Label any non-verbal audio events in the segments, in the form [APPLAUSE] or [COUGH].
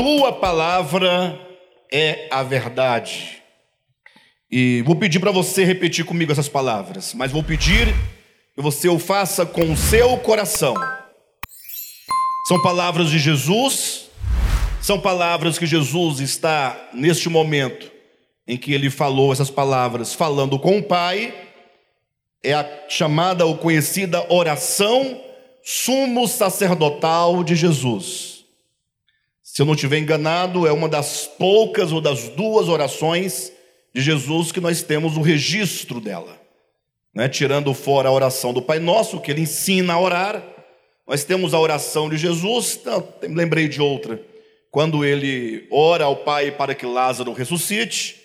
tua palavra é a verdade. E vou pedir para você repetir comigo essas palavras, mas vou pedir que você o faça com o seu coração. São palavras de Jesus, são palavras que Jesus está neste momento em que ele falou essas palavras, falando com o Pai, é a chamada ou conhecida oração sumo sacerdotal de Jesus. Se eu não estiver enganado, é uma das poucas ou das duas orações de Jesus que nós temos o registro dela. Né? Tirando fora a oração do Pai Nosso, que ele ensina a orar, nós temos a oração de Jesus, não, lembrei de outra, quando ele ora ao Pai para que Lázaro ressuscite,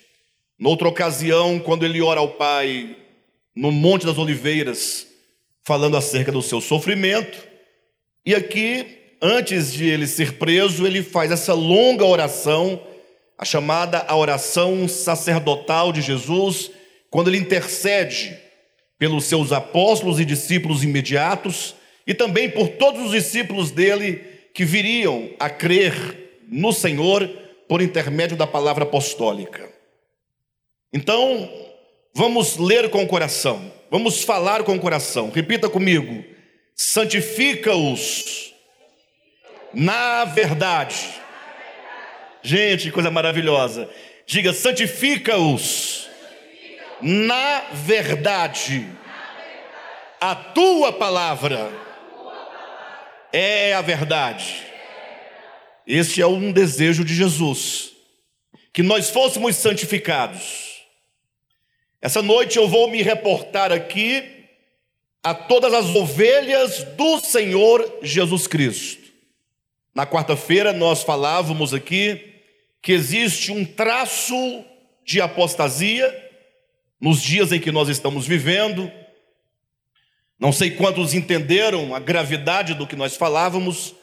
noutra ocasião, quando ele ora ao Pai no Monte das Oliveiras, falando acerca do seu sofrimento, e aqui, antes de ele ser preso, ele faz essa longa oração, a chamada a oração sacerdotal de Jesus, quando ele intercede pelos seus apóstolos e discípulos imediatos e também por todos os discípulos dele que viriam a crer no Senhor por intermédio da palavra apostólica. Então, vamos ler com o coração, vamos falar com o coração. Repita comigo: santifica-os na verdade. Gente, coisa maravilhosa. Diga: santifica-os na verdade. A tua palavra é a verdade. Este é um desejo de Jesus, que nós fôssemos santificados. Essa noite eu vou me reportar aqui a todas as ovelhas do Senhor Jesus Cristo. Na quarta-feira nós falávamos aqui que existe um traço de apostasia nos dias em que nós estamos vivendo. Não sei quantos entenderam a gravidade do que nós falávamos,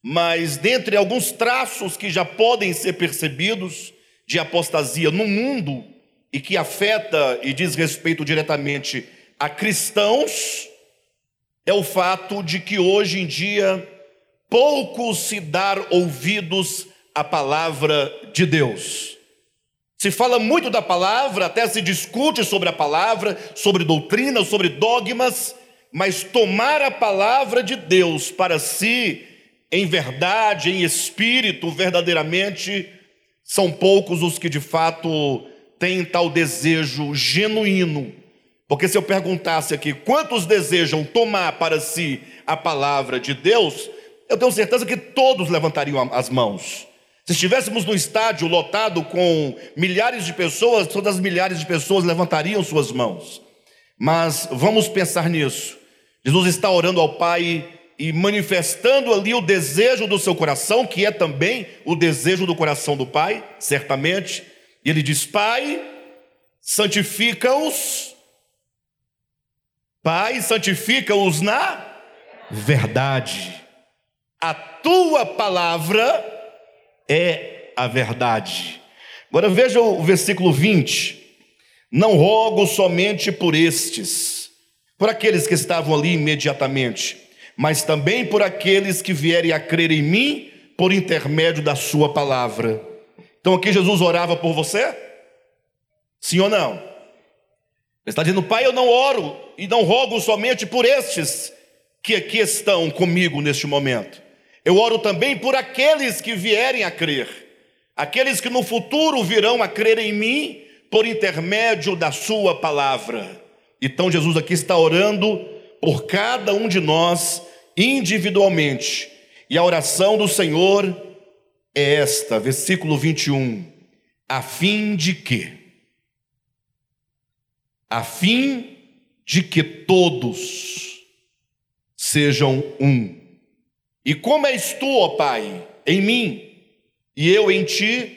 mas dentre alguns traços que já podem ser percebidos de apostasia no mundo e que afeta e diz respeito diretamente a cristãos, é o fato de que hoje em dia pouco se dar ouvidos à palavra de Deus. Se fala muito da palavra, até se discute sobre a palavra, sobre doutrina, sobre dogmas, mas tomar a palavra de Deus para si, em verdade, em espírito, verdadeiramente, são poucos os que de fato têm tal desejo genuíno. Porque se eu perguntasse aqui quantos desejam tomar para si a palavra de Deus, eu tenho certeza que todos levantariam as mãos. Se estivéssemos no estádio lotado com milhares de pessoas, todas as milhares de pessoas levantariam suas mãos. Mas vamos pensar nisso. Jesus está orando ao Pai e manifestando ali o desejo do seu coração, que é também o desejo do coração do Pai, certamente. E ele diz: Pai, santifica-os. Pai, santifica-os na verdade. A tua palavra é a verdade. Agora veja o versículo 20. Não rogo somente por estes por aqueles que estavam ali imediatamente, mas também por aqueles que vierem a crer em mim por intermédio da Sua palavra. Então aqui Jesus orava por você? Sim ou não? Ele está dizendo, Pai, eu não oro e não rogo somente por estes que aqui estão comigo neste momento. Eu oro também por aqueles que vierem a crer, aqueles que no futuro virão a crer em mim por intermédio da Sua palavra. Então Jesus aqui está orando por cada um de nós individualmente. E a oração do Senhor é esta, versículo 21. A fim de que? A fim de que todos sejam um. E como és tu, ó Pai, em mim, e eu em ti,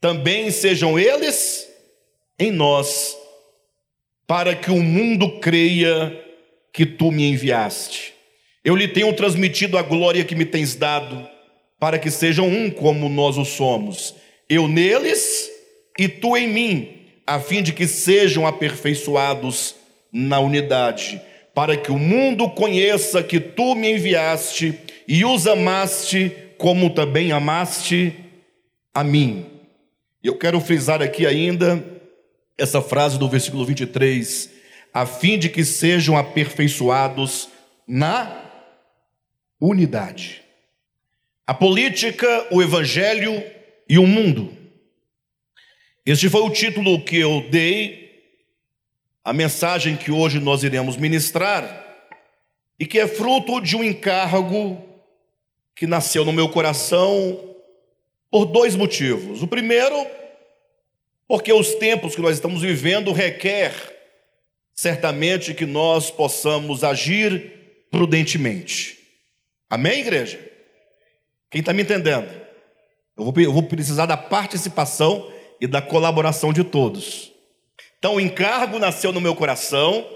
também sejam eles em nós para que o mundo creia que tu me enviaste. Eu lhe tenho transmitido a glória que me tens dado, para que sejam um como nós o somos, eu neles e tu em mim, a fim de que sejam aperfeiçoados na unidade, para que o mundo conheça que tu me enviaste e os amaste, como também amaste a mim. Eu quero frisar aqui ainda essa frase do versículo 23, a fim de que sejam aperfeiçoados na unidade. A política, o evangelho e o mundo. Este foi o título que eu dei a mensagem que hoje nós iremos ministrar e que é fruto de um encargo que nasceu no meu coração por dois motivos. O primeiro, porque os tempos que nós estamos vivendo requer certamente que nós possamos agir prudentemente. Amém, igreja? Quem está me entendendo? Eu vou, eu vou precisar da participação e da colaboração de todos. Então, o encargo nasceu no meu coração,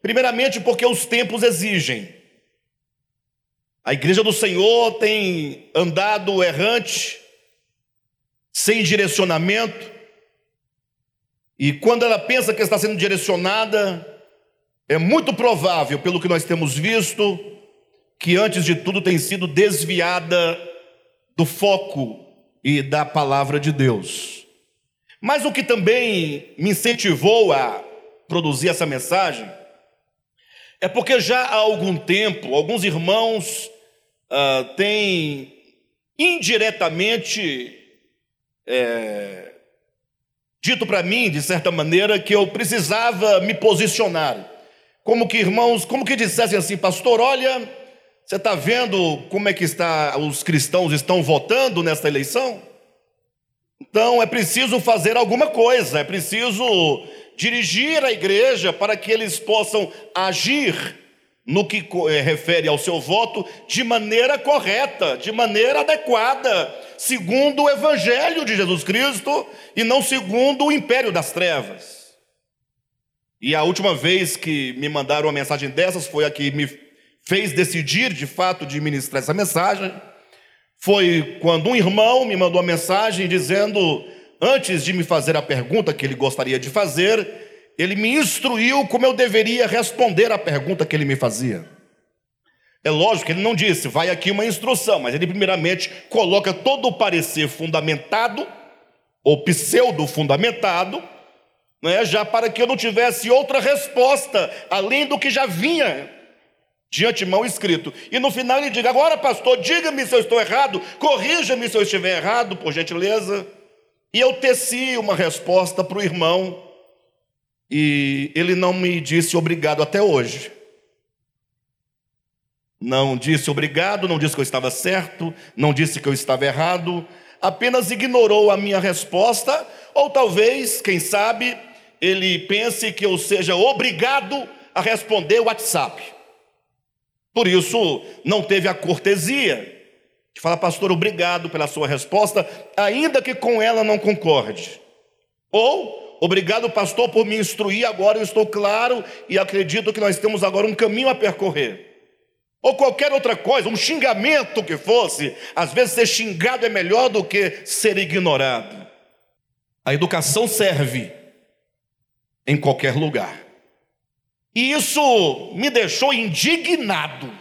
primeiramente porque os tempos exigem. A igreja do Senhor tem andado errante, sem direcionamento, e quando ela pensa que está sendo direcionada, é muito provável, pelo que nós temos visto, que antes de tudo tem sido desviada do foco e da palavra de Deus. Mas o que também me incentivou a produzir essa mensagem é porque já há algum tempo alguns irmãos uh, têm indiretamente é, dito para mim, de certa maneira, que eu precisava me posicionar. Como que, irmãos, como que dissessem assim, pastor, olha, você está vendo como é que está, os cristãos estão votando nesta eleição? Então é preciso fazer alguma coisa, é preciso dirigir a igreja para que eles possam agir no que eh, refere ao seu voto de maneira correta, de maneira adequada, segundo o evangelho de Jesus Cristo e não segundo o império das trevas. E a última vez que me mandaram uma mensagem dessas foi a que me fez decidir de fato de ministrar essa mensagem. Foi quando um irmão me mandou uma mensagem dizendo, antes de me fazer a pergunta que ele gostaria de fazer, ele me instruiu como eu deveria responder à pergunta que ele me fazia. É lógico que ele não disse, vai aqui uma instrução, mas ele primeiramente coloca todo o parecer fundamentado, ou pseudo-fundamentado, né, já para que eu não tivesse outra resposta, além do que já vinha de antemão escrito. E no final ele diga: agora, pastor, diga-me se eu estou errado, corrija-me se eu estiver errado, por gentileza. E eu teci uma resposta para o irmão e ele não me disse obrigado até hoje. Não disse obrigado, não disse que eu estava certo, não disse que eu estava errado, apenas ignorou a minha resposta, ou talvez, quem sabe, ele pense que eu seja obrigado a responder o WhatsApp. Por isso, não teve a cortesia de falar, pastor, obrigado pela sua resposta, ainda que com ela não concorde. Ou Obrigado, pastor, por me instruir. Agora eu estou claro e acredito que nós temos agora um caminho a percorrer. Ou qualquer outra coisa, um xingamento que fosse. Às vezes ser xingado é melhor do que ser ignorado. A educação serve em qualquer lugar. E isso me deixou indignado.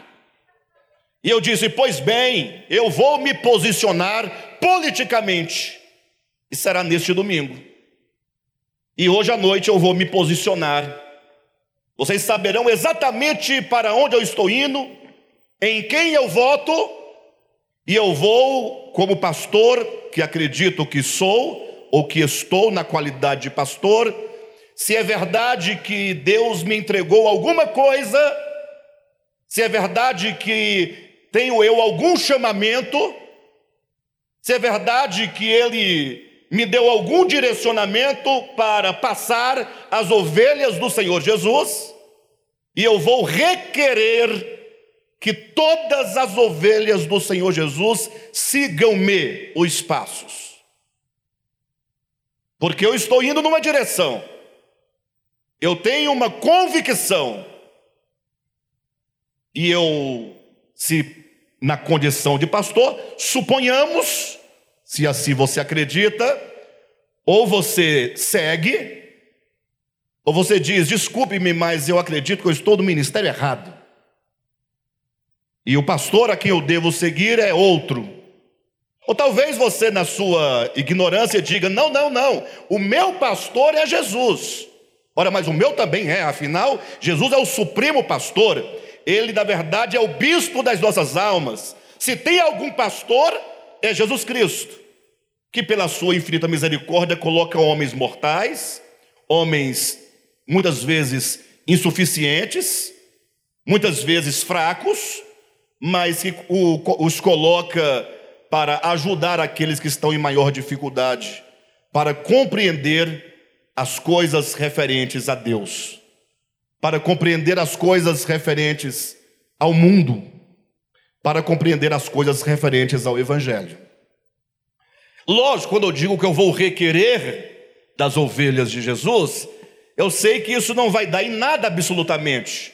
E eu disse: Pois bem, eu vou me posicionar politicamente. E será neste domingo. E hoje à noite eu vou me posicionar. Vocês saberão exatamente para onde eu estou indo, em quem eu voto, e eu vou, como pastor, que acredito que sou, ou que estou na qualidade de pastor, se é verdade que Deus me entregou alguma coisa, se é verdade que tenho eu algum chamamento, se é verdade que Ele me deu algum direcionamento para passar as ovelhas do Senhor Jesus, e eu vou requerer que todas as ovelhas do Senhor Jesus sigam-me os passos. Porque eu estou indo numa direção, eu tenho uma convicção, e eu, se na condição de pastor, suponhamos se assim você acredita, ou você segue, ou você diz: desculpe-me, mas eu acredito que eu estou no ministério errado. E o pastor a quem eu devo seguir é outro. Ou talvez você, na sua ignorância, diga: não, não, não, o meu pastor é Jesus. Ora, mas o meu também é, afinal, Jesus é o supremo pastor, ele, na verdade, é o bispo das nossas almas. Se tem algum pastor, é Jesus Cristo, que, pela sua infinita misericórdia, coloca homens mortais, homens muitas vezes insuficientes, muitas vezes fracos, mas que os coloca para ajudar aqueles que estão em maior dificuldade, para compreender as coisas referentes a Deus, para compreender as coisas referentes ao mundo, para compreender as coisas referentes ao Evangelho. Lógico, quando eu digo que eu vou requerer das ovelhas de Jesus, eu sei que isso não vai dar em nada absolutamente,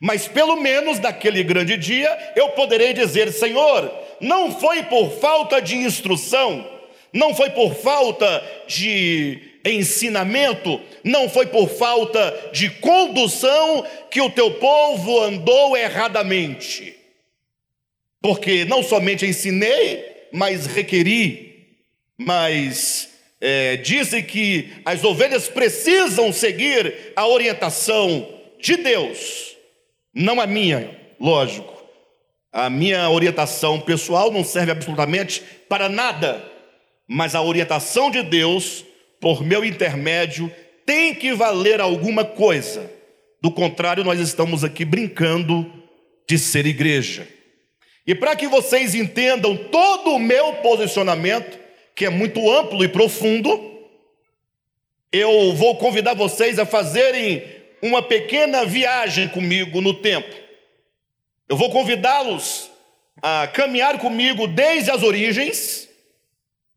mas pelo menos naquele grande dia eu poderei dizer: Senhor, não foi por falta de instrução, não foi por falta de ensinamento, não foi por falta de condução que o teu povo andou erradamente. Porque não somente ensinei, mas requeri, mas é, disse que as ovelhas precisam seguir a orientação de Deus, não a minha, lógico. A minha orientação pessoal não serve absolutamente para nada, mas a orientação de Deus, por meu intermédio, tem que valer alguma coisa. Do contrário, nós estamos aqui brincando de ser igreja. E para que vocês entendam todo o meu posicionamento, que é muito amplo e profundo, eu vou convidar vocês a fazerem uma pequena viagem comigo no tempo. Eu vou convidá-los a caminhar comigo desde as origens.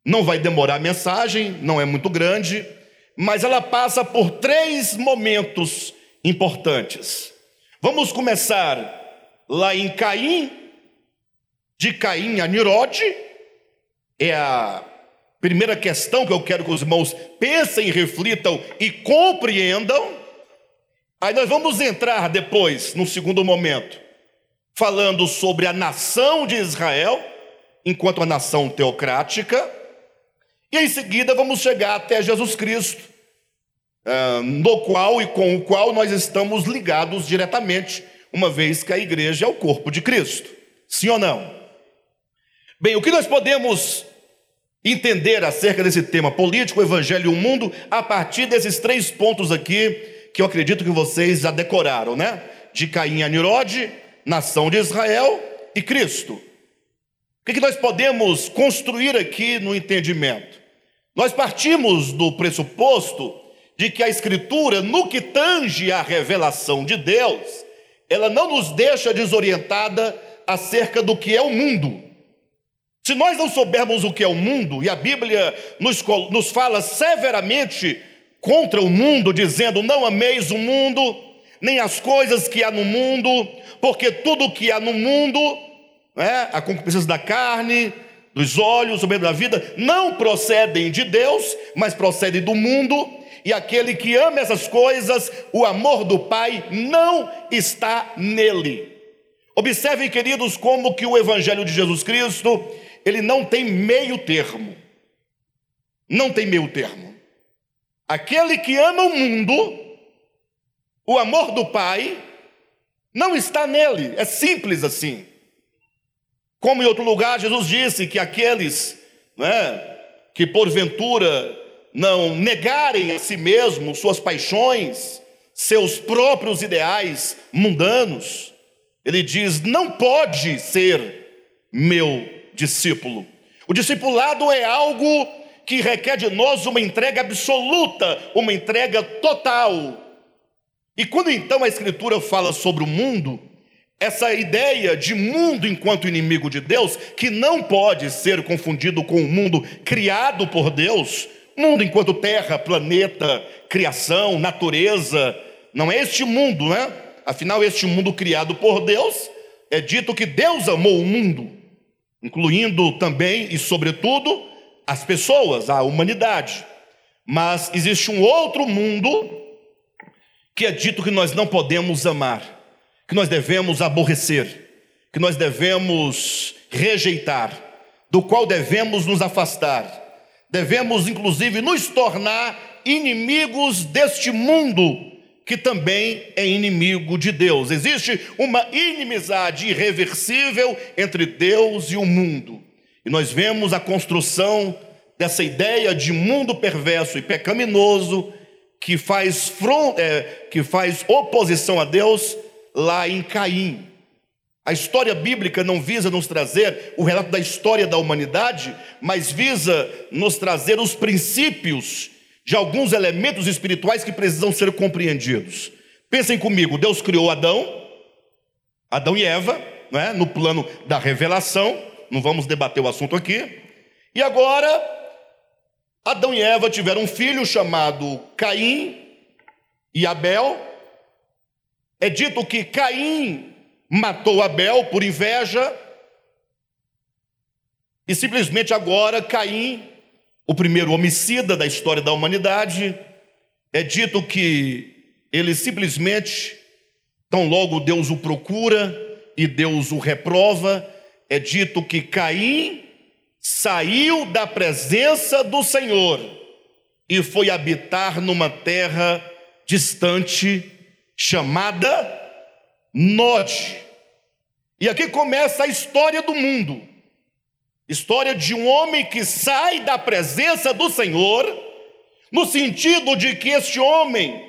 Não vai demorar a mensagem, não é muito grande, mas ela passa por três momentos importantes. Vamos começar lá em Caim, de Caim a Nirode, é a primeira questão que eu quero que os irmãos pensem, reflitam e compreendam. Aí nós vamos entrar depois, no segundo momento, falando sobre a nação de Israel, enquanto a nação teocrática, e em seguida vamos chegar até Jesus Cristo, ah, no qual e com o qual nós estamos ligados diretamente, uma vez que a igreja é o corpo de Cristo. Sim ou não? Bem, o que nós podemos entender acerca desse tema político, evangelho e o mundo, a partir desses três pontos aqui, que eu acredito que vocês já decoraram, né? De Caim a Nirode, nação de Israel e Cristo. O que nós podemos construir aqui no entendimento? Nós partimos do pressuposto de que a Escritura, no que tange à revelação de Deus, ela não nos deixa desorientada acerca do que é o mundo. Se nós não soubermos o que é o mundo, e a Bíblia nos, nos fala severamente contra o mundo, dizendo: Não ameis o mundo, nem as coisas que há no mundo, porque tudo o que há no mundo, né, a concupiscência da carne, dos olhos, o medo da vida, não procedem de Deus, mas procedem do mundo, e aquele que ama essas coisas, o amor do Pai não está nele. Observem, queridos, como que o Evangelho de Jesus Cristo, ele não tem meio termo. Não tem meio termo. Aquele que ama o mundo, o amor do Pai, não está nele, é simples assim. Como em outro lugar, Jesus disse que aqueles né, que porventura não negarem a si mesmos suas paixões, seus próprios ideais mundanos, ele diz: não pode ser meu discípulo. O discipulado é algo que requer de nós uma entrega absoluta, uma entrega total. E quando então a Escritura fala sobre o mundo, essa ideia de mundo enquanto inimigo de Deus, que não pode ser confundido com o mundo criado por Deus, mundo enquanto terra, planeta, criação, natureza, não é este mundo, né? Afinal, este mundo criado por Deus, é dito que Deus amou o mundo, incluindo também e sobretudo as pessoas, a humanidade. Mas existe um outro mundo que é dito que nós não podemos amar, que nós devemos aborrecer, que nós devemos rejeitar. do qual devemos nos afastar. Devemos, inclusive, nos tornar inimigos deste mundo, que também é inimigo de Deus. Existe uma inimizade irreversível entre Deus e o mundo. E nós vemos a construção dessa ideia de mundo perverso e pecaminoso que faz, front, é, que faz oposição a Deus lá em Caim. A história bíblica não visa nos trazer o relato da história da humanidade, mas visa nos trazer os princípios de alguns elementos espirituais que precisam ser compreendidos. Pensem comigo: Deus criou Adão, Adão e Eva, né, no plano da revelação, não vamos debater o assunto aqui, e agora Adão e Eva tiveram um filho chamado Caim e Abel. É dito que Caim matou Abel por inveja, e simplesmente agora Caim, o primeiro homicida da história da humanidade, é dito que ele simplesmente, tão logo Deus o procura e Deus o reprova, é dito que Caim saiu da presença do Senhor e foi habitar numa terra distante chamada Nod. E aqui começa a história do mundo. História de um homem que sai da presença do Senhor, no sentido de que este homem,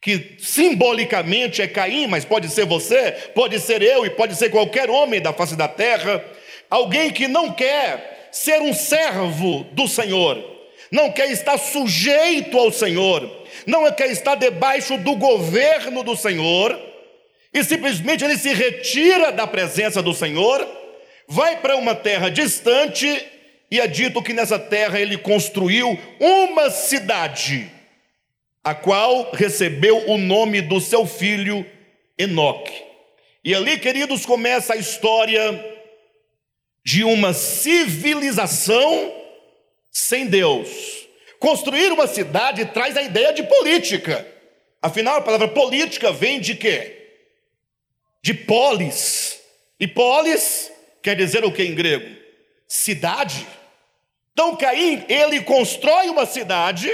que simbolicamente é Caim, mas pode ser você, pode ser eu e pode ser qualquer homem da face da terra, alguém que não quer ser um servo do Senhor, não quer estar sujeito ao Senhor, não quer estar debaixo do governo do Senhor, e simplesmente ele se retira da presença do Senhor, vai para uma terra distante, e é dito que nessa terra ele construiu uma cidade, a qual recebeu o nome do seu filho Enoque. E ali, queridos, começa a história de uma civilização sem Deus. Construir uma cidade traz a ideia de política. Afinal, a palavra política vem de quê? de polis. E polis quer dizer o que em grego? Cidade. Então Caim, ele constrói uma cidade,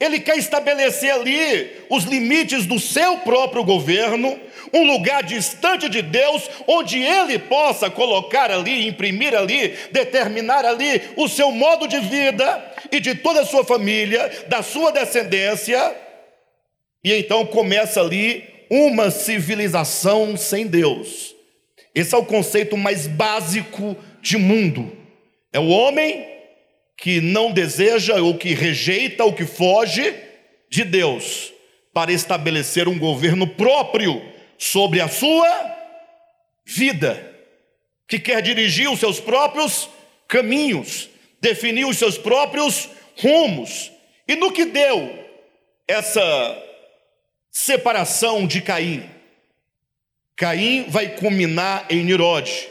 ele quer estabelecer ali os limites do seu próprio governo, um lugar distante de Deus, onde ele possa colocar ali, imprimir ali, determinar ali o seu modo de vida e de toda a sua família, da sua descendência. E então começa ali uma civilização sem Deus. Esse é o conceito mais básico de mundo. É o homem que não deseja ou que rejeita ou que foge de Deus para estabelecer um governo próprio sobre a sua vida, que quer dirigir os seus próprios caminhos, definir os seus próprios rumos. E no que deu essa separação de Caim. Caim vai culminar em Nirode,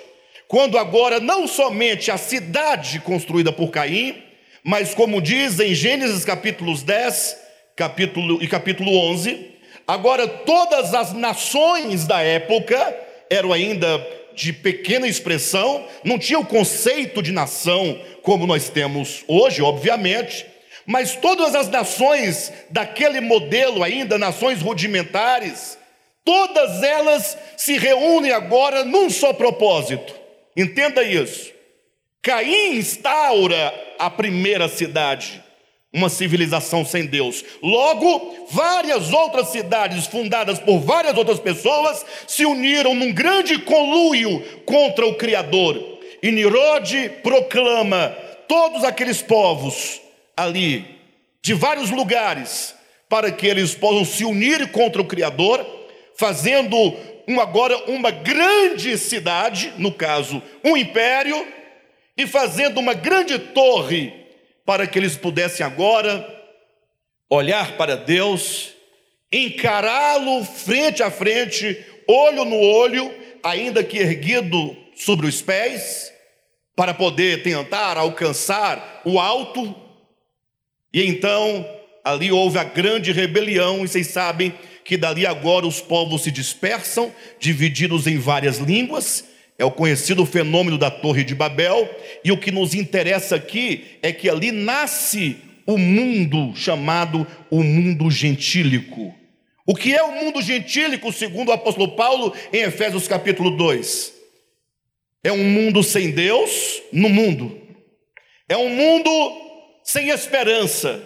quando agora não somente a cidade construída por Caim, mas como diz em Gênesis capítulos 10 capítulo, e capítulo 11, agora todas as nações da época eram ainda de pequena expressão, não tinha o conceito de nação como nós temos hoje, obviamente, mas todas as nações daquele modelo ainda, nações rudimentares, todas elas se reúnem agora num só propósito. Entenda isso. Caim instaura a primeira cidade, uma civilização sem Deus. Logo, várias outras cidades fundadas por várias outras pessoas se uniram num grande conluio contra o Criador. E Nirode proclama todos aqueles povos ali, de vários lugares, para que eles possam se unir contra o Criador, fazendo um, agora uma grande cidade, no caso, um império, e fazendo uma grande torre, para que eles pudessem agora olhar para Deus, encará-lo frente a frente, olho no olho, ainda que erguido sobre os pés, para poder tentar alcançar o alto. E então ali houve a grande rebelião, e vocês sabem que dali agora os povos se dispersam, divididos em várias línguas, é o conhecido fenômeno da Torre de Babel, e o que nos interessa aqui é que ali nasce o mundo chamado o mundo gentílico. O que é o mundo gentílico, segundo o apóstolo Paulo em Efésios capítulo 2? É um mundo sem Deus no mundo. É um mundo sem esperança.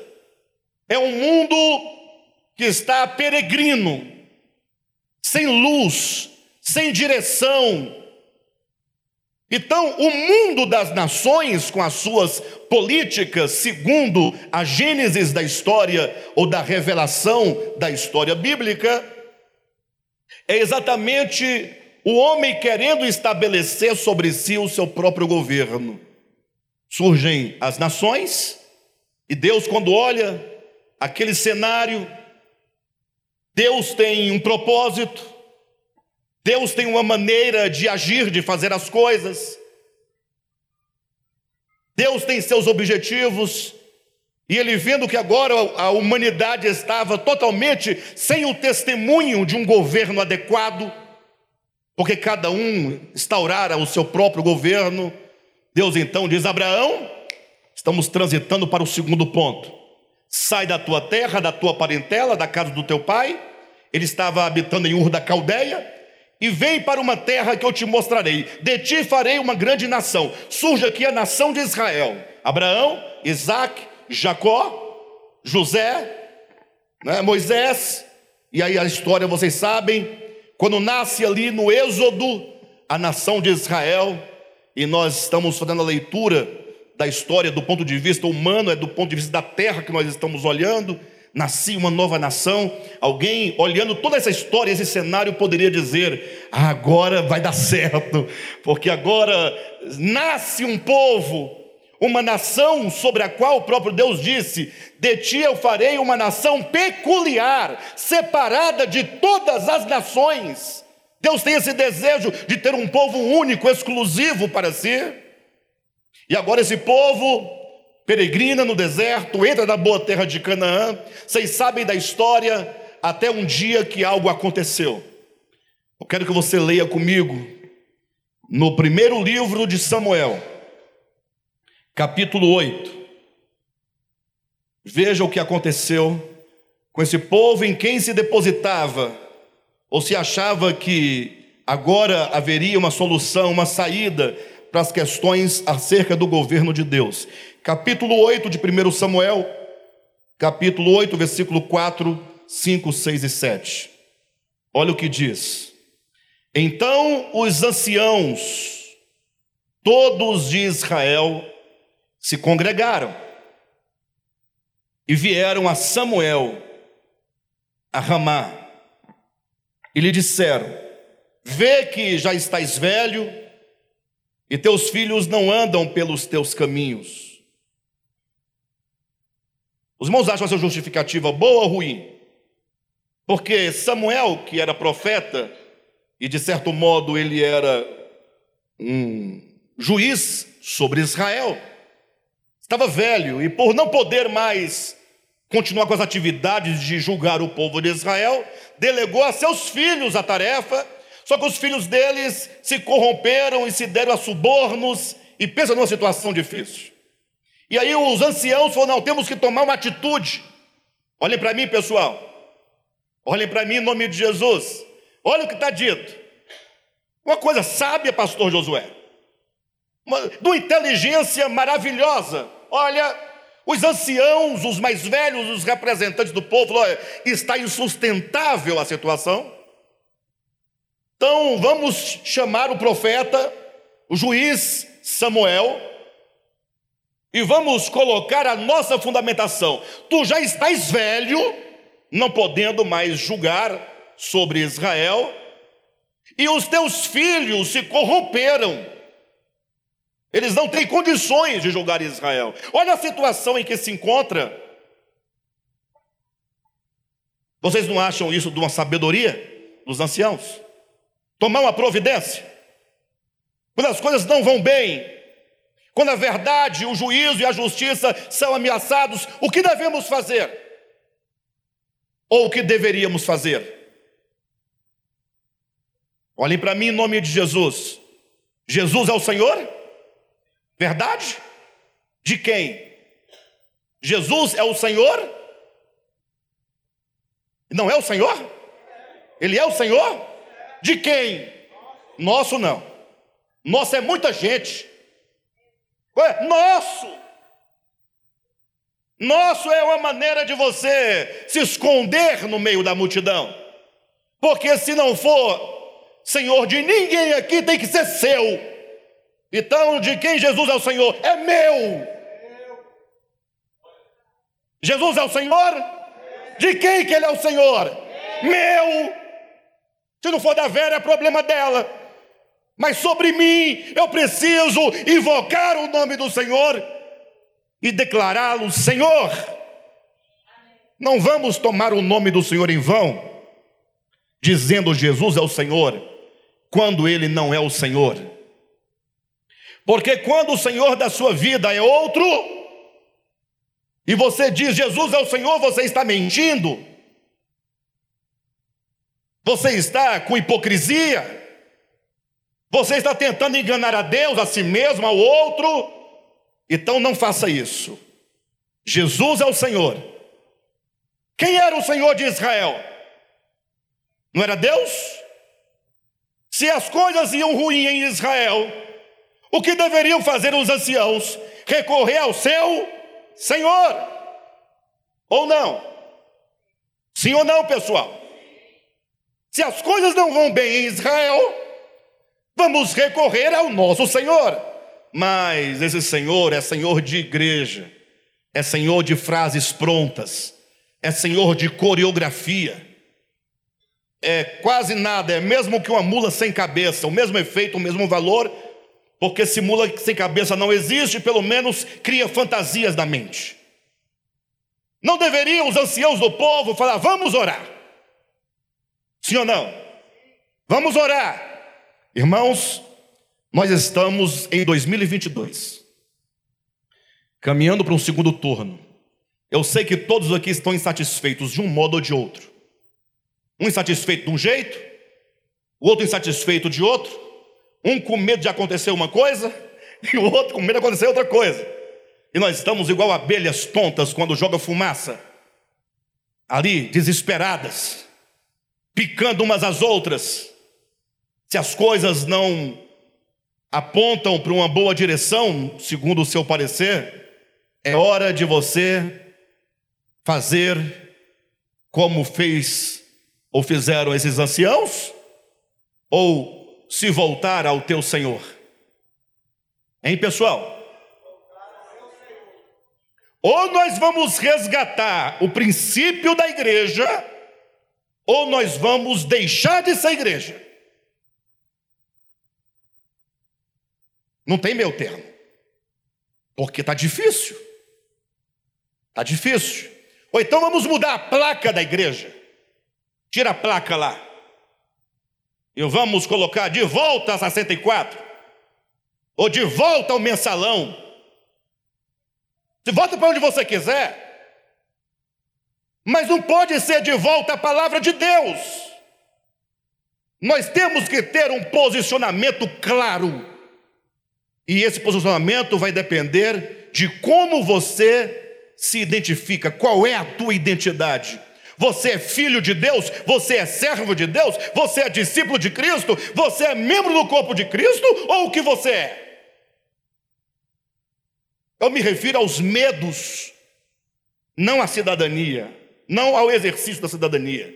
É um mundo que está peregrino, sem luz, sem direção, então, o mundo das nações, com as suas políticas, segundo a gênesis da história ou da revelação da história bíblica, é exatamente o homem querendo estabelecer sobre si o seu próprio governo. Surgem as nações, e Deus, quando olha aquele cenário, Deus tem um propósito, Deus tem uma maneira de agir, de fazer as coisas. Deus tem seus objetivos. E ele vendo que agora a humanidade estava totalmente sem o testemunho de um governo adequado, porque cada um instaurara o seu próprio governo, Deus então diz: Abraão, estamos transitando para o segundo ponto. Sai da tua terra, da tua parentela, da casa do teu pai. Ele estava habitando em Ur da Caldeia e vem para uma terra que eu te mostrarei. De ti farei uma grande nação. Surge aqui a nação de Israel: Abraão, Isaac, Jacó, José, né, Moisés. E aí a história vocês sabem. Quando nasce ali no Êxodo a nação de Israel, e nós estamos fazendo a leitura da história do ponto de vista humano, é do ponto de vista da terra que nós estamos olhando nasci uma nova nação. Alguém olhando toda essa história, esse cenário, poderia dizer: ah, agora vai dar certo, porque agora nasce um povo, uma nação sobre a qual o próprio Deus disse: De ti eu farei uma nação peculiar, separada de todas as nações. Deus tem esse desejo de ter um povo único, exclusivo para si. E agora esse povo peregrina no deserto, entra na boa terra de Canaã. Vocês sabem da história até um dia que algo aconteceu. Eu quero que você leia comigo no primeiro livro de Samuel, capítulo 8. Veja o que aconteceu com esse povo em quem se depositava, ou se achava que agora haveria uma solução, uma saída para as questões acerca do governo de Deus capítulo 8 de 1 Samuel, capítulo 8, versículo 4, 5, 6 e 7. Olha o que diz. Então os anciãos, todos de Israel, se congregaram e vieram a Samuel, a Ramá, e lhe disseram: Vê que já estás velho e teus filhos não andam pelos teus caminhos. Os irmãos acham essa justificativa boa ou ruim? Porque Samuel, que era profeta, e de certo modo ele era um juiz sobre Israel, estava velho e por não poder mais continuar com as atividades de julgar o povo de Israel, delegou a seus filhos a tarefa, só que os filhos deles se corromperam e se deram a subornos, e pensa numa situação difícil. E aí os anciãos falaram: não, temos que tomar uma atitude. Olhem para mim, pessoal. Olhem para mim em nome de Jesus. Olha o que está dito. Uma coisa sábia, pastor Josué. Uma, uma inteligência maravilhosa. Olha, os anciãos, os mais velhos, os representantes do povo, olha, está insustentável a situação. Então vamos chamar o profeta, o juiz Samuel, e vamos colocar a nossa fundamentação. Tu já estás velho, não podendo mais julgar sobre Israel, e os teus filhos se corromperam. Eles não têm condições de julgar Israel. Olha a situação em que se encontra. Vocês não acham isso de uma sabedoria dos anciãos? Tomar uma providência. Quando as coisas não vão bem, quando a verdade, o juízo e a justiça são ameaçados, o que devemos fazer? Ou o que deveríamos fazer? Olhem para mim em nome de Jesus. Jesus é o Senhor? Verdade? De quem? Jesus é o Senhor? Não é o Senhor? Ele é o Senhor? De quem? Nosso não. Nosso é muita gente. Nosso. Nosso é uma maneira de você se esconder no meio da multidão. Porque se não for Senhor de ninguém aqui, tem que ser seu. Então, de quem Jesus é o Senhor? É meu. Jesus é o Senhor? De quem que ele é o Senhor? Meu. Se não for da Vera, é problema dela. Mas sobre mim, eu preciso invocar o nome do Senhor e declará-lo Senhor. Não vamos tomar o nome do Senhor em vão, dizendo Jesus é o Senhor, quando ele não é o Senhor. Porque quando o Senhor da sua vida é outro, e você diz Jesus é o Senhor, você está mentindo. Você está com hipocrisia. Você está tentando enganar a Deus, a si mesmo, ao outro. Então não faça isso. Jesus é o Senhor. Quem era o Senhor de Israel? Não era Deus? Se as coisas iam ruim em Israel, o que deveriam fazer os anciãos? Recorrer ao seu Senhor. Ou não? Sim ou não, pessoal? Se as coisas não vão bem em Israel, vamos recorrer ao nosso Senhor. Mas esse Senhor é Senhor de igreja, é Senhor de frases prontas, é Senhor de coreografia. É quase nada, é mesmo que uma mula sem cabeça, o mesmo efeito, o mesmo valor, porque se mula sem cabeça não existe, pelo menos cria fantasias na mente. Não deveriam os anciãos do povo falar: vamos orar? Sim ou não? Vamos orar. Irmãos, nós estamos em 2022, caminhando para um segundo turno. Eu sei que todos aqui estão insatisfeitos de um modo ou de outro. Um insatisfeito de um jeito, o outro insatisfeito de outro, um com medo de acontecer uma coisa [LAUGHS] e o outro com medo de acontecer outra coisa. E nós estamos igual abelhas tontas quando joga fumaça, ali desesperadas, picando umas às outras. Se as coisas não apontam para uma boa direção, segundo o seu parecer, é hora de você fazer como fez ou fizeram esses anciãos, ou se voltar ao teu Senhor. Hein, pessoal? Ou nós vamos resgatar o princípio da igreja, ou nós vamos deixar de ser igreja. Não tem meu termo. Porque está difícil. Está difícil. Ou então vamos mudar a placa da igreja. Tira a placa lá. E vamos colocar de volta a 64. Ou de volta ao mensalão. De volta para onde você quiser. Mas não pode ser de volta a palavra de Deus. Nós temos que ter um posicionamento claro e esse posicionamento vai depender de como você se identifica, qual é a tua identidade. Você é filho de Deus? Você é servo de Deus? Você é discípulo de Cristo? Você é membro do corpo de Cristo? Ou o que você é? Eu me refiro aos medos, não à cidadania, não ao exercício da cidadania.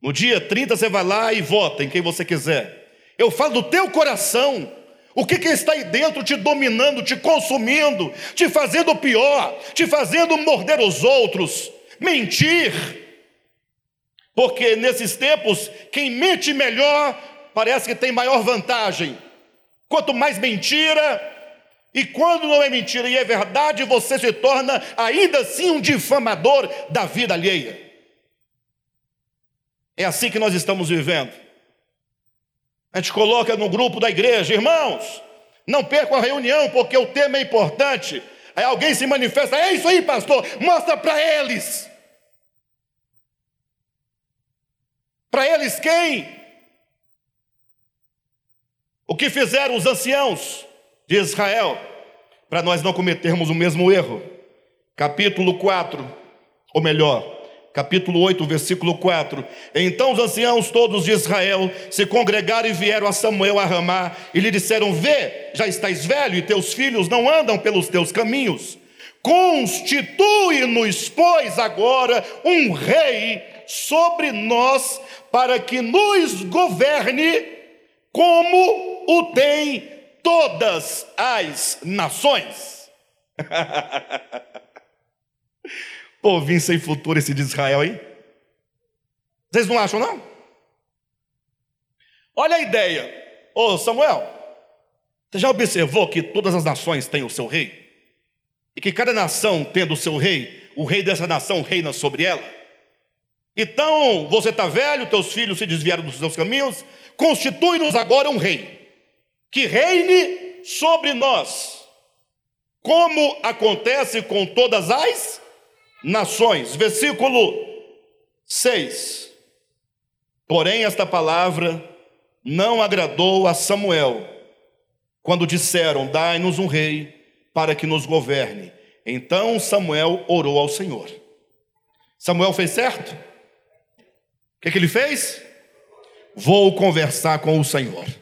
No dia 30 você vai lá e vota em quem você quiser. Eu falo do teu coração. O que, que está aí dentro te dominando, te consumindo, te fazendo pior, te fazendo morder os outros, mentir? Porque nesses tempos, quem mente melhor parece que tem maior vantagem. Quanto mais mentira, e quando não é mentira e é verdade, você se torna ainda assim um difamador da vida alheia. É assim que nós estamos vivendo. A gente coloca no grupo da igreja, irmãos, não percam a reunião porque o tema é importante. Aí alguém se manifesta, é isso aí, pastor, mostra para eles. Para eles quem? O que fizeram os anciãos de Israel para nós não cometermos o mesmo erro? Capítulo 4, ou melhor, capítulo 8, versículo 4. Então os anciãos todos de Israel se congregaram e vieram a Samuel a Ramá e lhe disseram: Vê, já estás velho e teus filhos não andam pelos teus caminhos. Constitui-nos, pois, agora um rei sobre nós, para que nos governe como o tem todas as nações. [LAUGHS] Povinho sem futuro esse de Israel, hein? Vocês não acham, não? Olha a ideia. Ô Samuel, você já observou que todas as nações têm o seu rei? E que cada nação, tendo o seu rei, o rei dessa nação reina sobre ela? Então, você está velho, teus filhos se desviaram dos seus caminhos, constitui-nos agora um rei, que reine sobre nós, como acontece com todas as nações. Versículo 6. Porém, esta palavra não agradou a Samuel, quando disseram: Dai-nos um rei para que nos governe. Então Samuel orou ao Senhor. Samuel fez certo? O que, que ele fez? Vou conversar com o Senhor.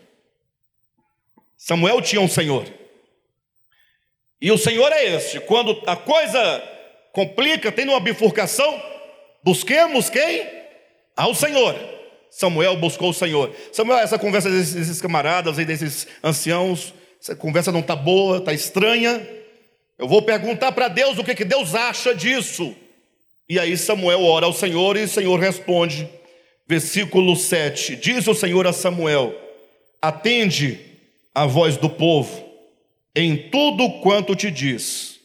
Samuel tinha um Senhor. E o Senhor é este: quando a coisa complica, tem uma bifurcação, busquemos quem? Ao Senhor. Samuel buscou o Senhor. Samuel, essa conversa desses camaradas aí, desses anciãos, essa conversa não está boa, está estranha. Eu vou perguntar para Deus o que, que Deus acha disso. E aí Samuel ora ao Senhor e o Senhor responde. Versículo 7: Diz o Senhor a Samuel: Atende a voz do povo em tudo quanto te diz.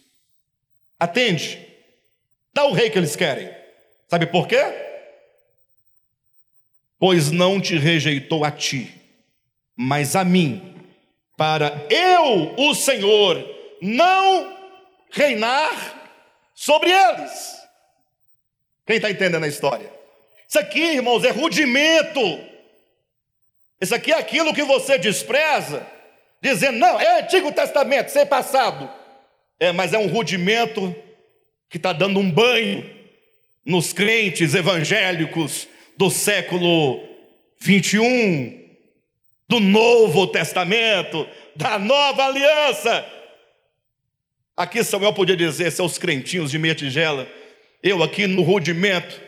Atende. Dá o rei que eles querem. Sabe por quê? Pois não te rejeitou a ti, mas a mim, para eu, o Senhor, não reinar sobre eles. Quem está entendendo a história? Isso aqui, irmãos, é rudimento. Isso aqui é aquilo que você despreza, dizendo, não, é Antigo Testamento, é passado. É, mas é um rudimento que está dando um banho nos crentes evangélicos do século 21, do Novo Testamento, da Nova Aliança. Aqui Samuel podia dizer, seus crentinhos de meia tigela, eu aqui no rudimento,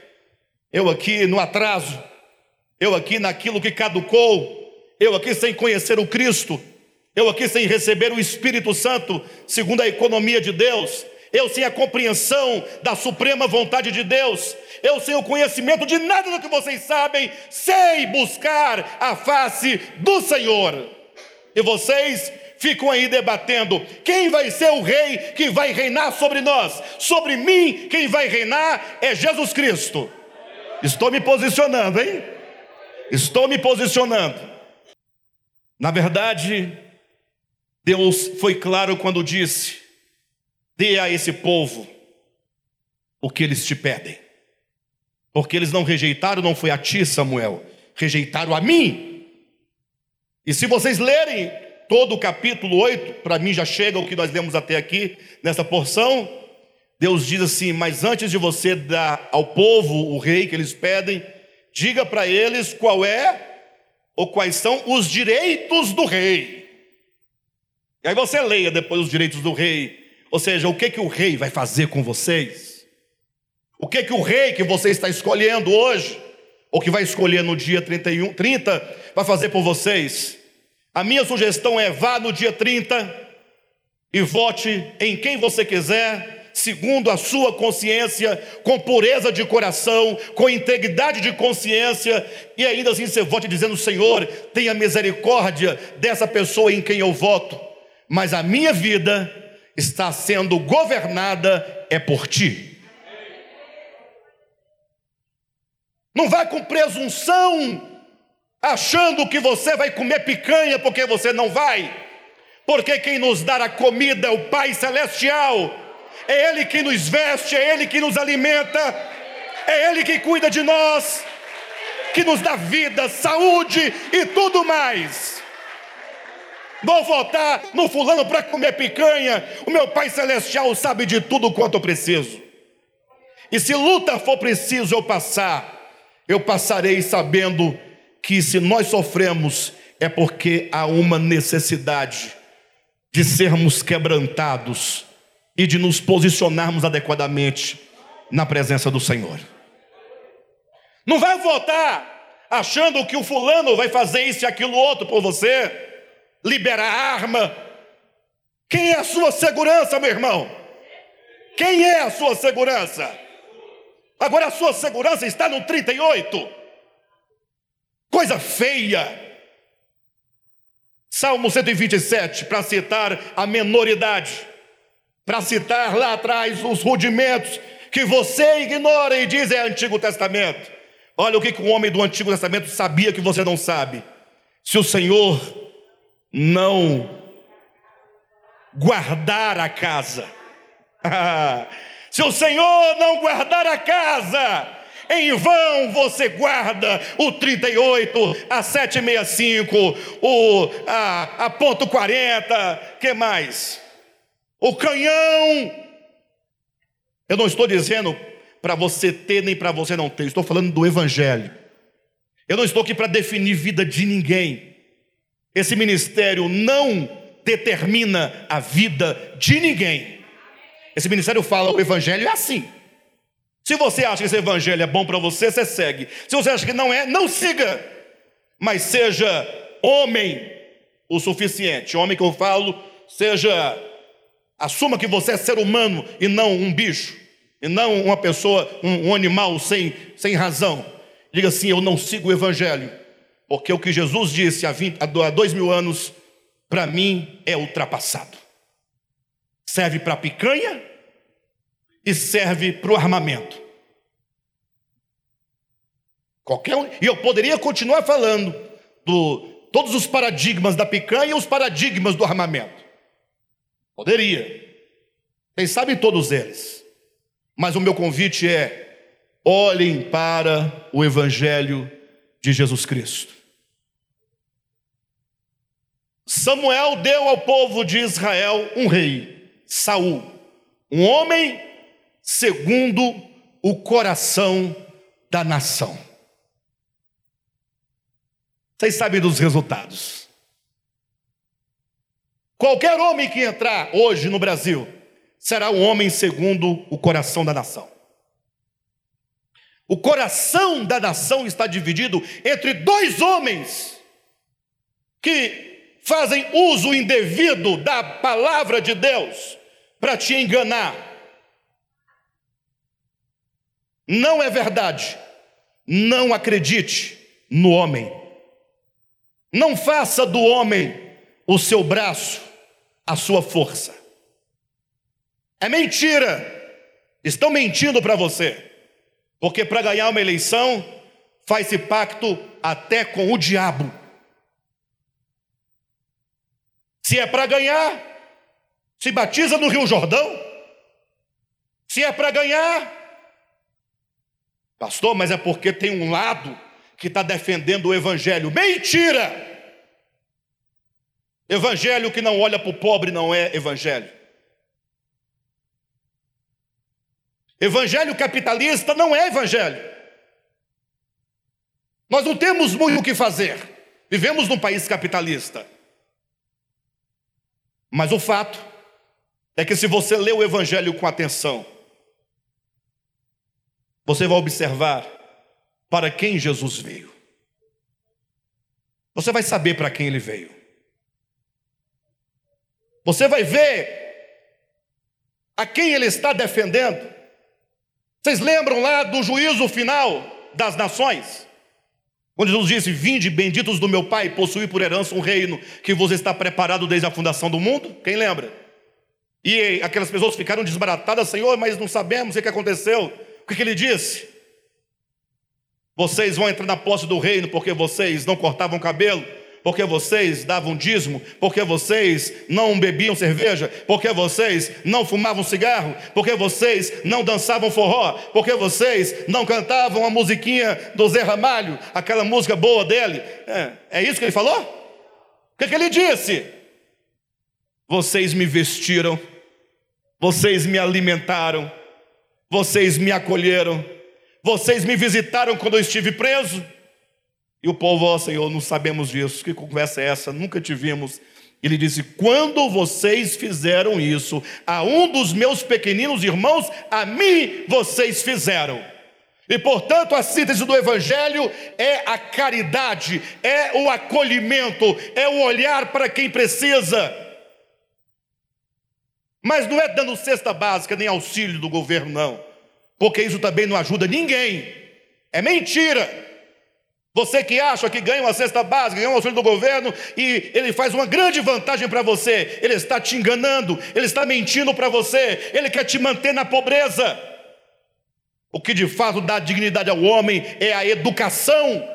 eu aqui no atraso, eu aqui naquilo que caducou, eu aqui sem conhecer o Cristo, eu aqui sem receber o Espírito Santo, segundo a economia de Deus, eu sem a compreensão da suprema vontade de Deus, eu sem o conhecimento de nada do que vocês sabem, sei buscar a face do Senhor. E vocês ficam aí debatendo: quem vai ser o rei que vai reinar sobre nós? Sobre mim, quem vai reinar é Jesus Cristo. Estou me posicionando, hein? Estou me posicionando. Na verdade, Deus foi claro quando disse: Dê a esse povo o que eles te pedem. Porque eles não rejeitaram, não foi a ti, Samuel, rejeitaram a mim. E se vocês lerem todo o capítulo 8, para mim já chega o que nós lemos até aqui, nessa porção, Deus diz assim: Mas antes de você dar ao povo o rei que eles pedem, diga para eles qual é ou quais são os direitos do rei. E aí você leia depois os direitos do rei. Ou seja, o que que o rei vai fazer com vocês? O que que o rei que você está escolhendo hoje, ou que vai escolher no dia 31, 30, vai fazer por vocês? A minha sugestão é vá no dia 30 e vote em quem você quiser, segundo a sua consciência, com pureza de coração, com integridade de consciência, e ainda assim você vote dizendo: Senhor, tenha misericórdia dessa pessoa em quem eu voto, mas a minha vida está sendo governada é por ti. Não vai com presunção, achando que você vai comer picanha, porque você não vai. Porque quem nos dá a comida é o Pai Celestial, é Ele que nos veste, é Ele que nos alimenta, é Ele que cuida de nós, que nos dá vida, saúde e tudo mais. Vou votar no fulano para comer picanha. O meu Pai Celestial sabe de tudo quanto eu preciso. E se luta for preciso eu passar, eu passarei sabendo que se nós sofremos é porque há uma necessidade de sermos quebrantados e de nos posicionarmos adequadamente na presença do Senhor. Não vai votar achando que o fulano vai fazer isso e aquilo outro por você, liberar arma. Quem é a sua segurança, meu irmão? Quem é a sua segurança? Agora a sua segurança está no 38. Coisa feia. Salmo 127, para citar a menoridade, para citar lá atrás os rudimentos que você ignora e diz é Antigo Testamento. Olha o que, que o homem do Antigo Testamento sabia que você não sabe. Se o Senhor não guardar a casa, [LAUGHS] se o Senhor não guardar a casa, em vão você guarda o 38, a 765, o, a, a ponto 40, que mais? O canhão. Eu não estou dizendo para você ter nem para você não ter, estou falando do Evangelho. Eu não estou aqui para definir vida de ninguém. Esse ministério não determina a vida de ninguém. Esse ministério fala: o Evangelho é assim. Se você acha que esse evangelho é bom para você, você segue. Se você acha que não é, não siga. Mas seja homem o suficiente. Homem que eu falo, seja assuma que você é ser humano e não um bicho, e não uma pessoa, um, um animal sem, sem razão. Diga assim: eu não sigo o evangelho, porque o que Jesus disse há, 20, há dois mil anos, para mim é ultrapassado. Serve para picanha e serve para o armamento. Qualquer um, e eu poderia continuar falando do todos os paradigmas da picanha e os paradigmas do armamento. Poderia. Quem sabe todos eles. Mas o meu convite é: olhem para o evangelho de Jesus Cristo. Samuel deu ao povo de Israel um rei, Saul, um homem segundo o coração da nação. Vocês sabem dos resultados. Qualquer homem que entrar hoje no Brasil será um homem segundo o coração da nação. O coração da nação está dividido entre dois homens que fazem uso indevido da palavra de Deus para te enganar. Não é verdade. Não acredite no homem. Não faça do homem o seu braço, a sua força. É mentira. Estão mentindo para você. Porque para ganhar uma eleição, faz-se pacto até com o diabo. Se é para ganhar, se batiza no Rio Jordão. Se é para ganhar, Pastor, mas é porque tem um lado que está defendendo o Evangelho. Mentira! Evangelho que não olha para o pobre não é Evangelho. Evangelho capitalista não é Evangelho. Nós não temos muito o que fazer. Vivemos num país capitalista. Mas o fato é que se você lê o Evangelho com atenção, você vai observar para quem Jesus veio. Você vai saber para quem ele veio. Você vai ver a quem ele está defendendo. Vocês lembram lá do juízo final das nações? Quando Jesus disse: Vinde, benditos do meu Pai, possuir por herança um reino que vos está preparado desde a fundação do mundo? Quem lembra? E aquelas pessoas ficaram desbaratadas, Senhor, mas não sabemos o que aconteceu. O que ele disse? Vocês vão entrar na posse do reino porque vocês não cortavam cabelo, porque vocês davam dízimo, porque vocês não bebiam cerveja, porque vocês não fumavam cigarro, porque vocês não dançavam forró, porque vocês não cantavam a musiquinha do Zé Ramalho, aquela música boa dele. É, é isso que ele falou? O que, que ele disse? vocês me vestiram, vocês me alimentaram, vocês me acolheram, vocês me visitaram quando eu estive preso. E o povo, ó Senhor, não sabemos disso. Que conversa é essa? Nunca te vimos. Ele disse: Quando vocês fizeram isso a um dos meus pequeninos irmãos, a mim vocês fizeram. E portanto, a síntese do Evangelho é a caridade, é o acolhimento, é o olhar para quem precisa. Mas não é dando cesta básica nem auxílio do governo, não, porque isso também não ajuda ninguém, é mentira. Você que acha que ganha uma cesta básica, ganha um auxílio do governo e ele faz uma grande vantagem para você, ele está te enganando, ele está mentindo para você, ele quer te manter na pobreza. O que de fato dá dignidade ao homem é a educação,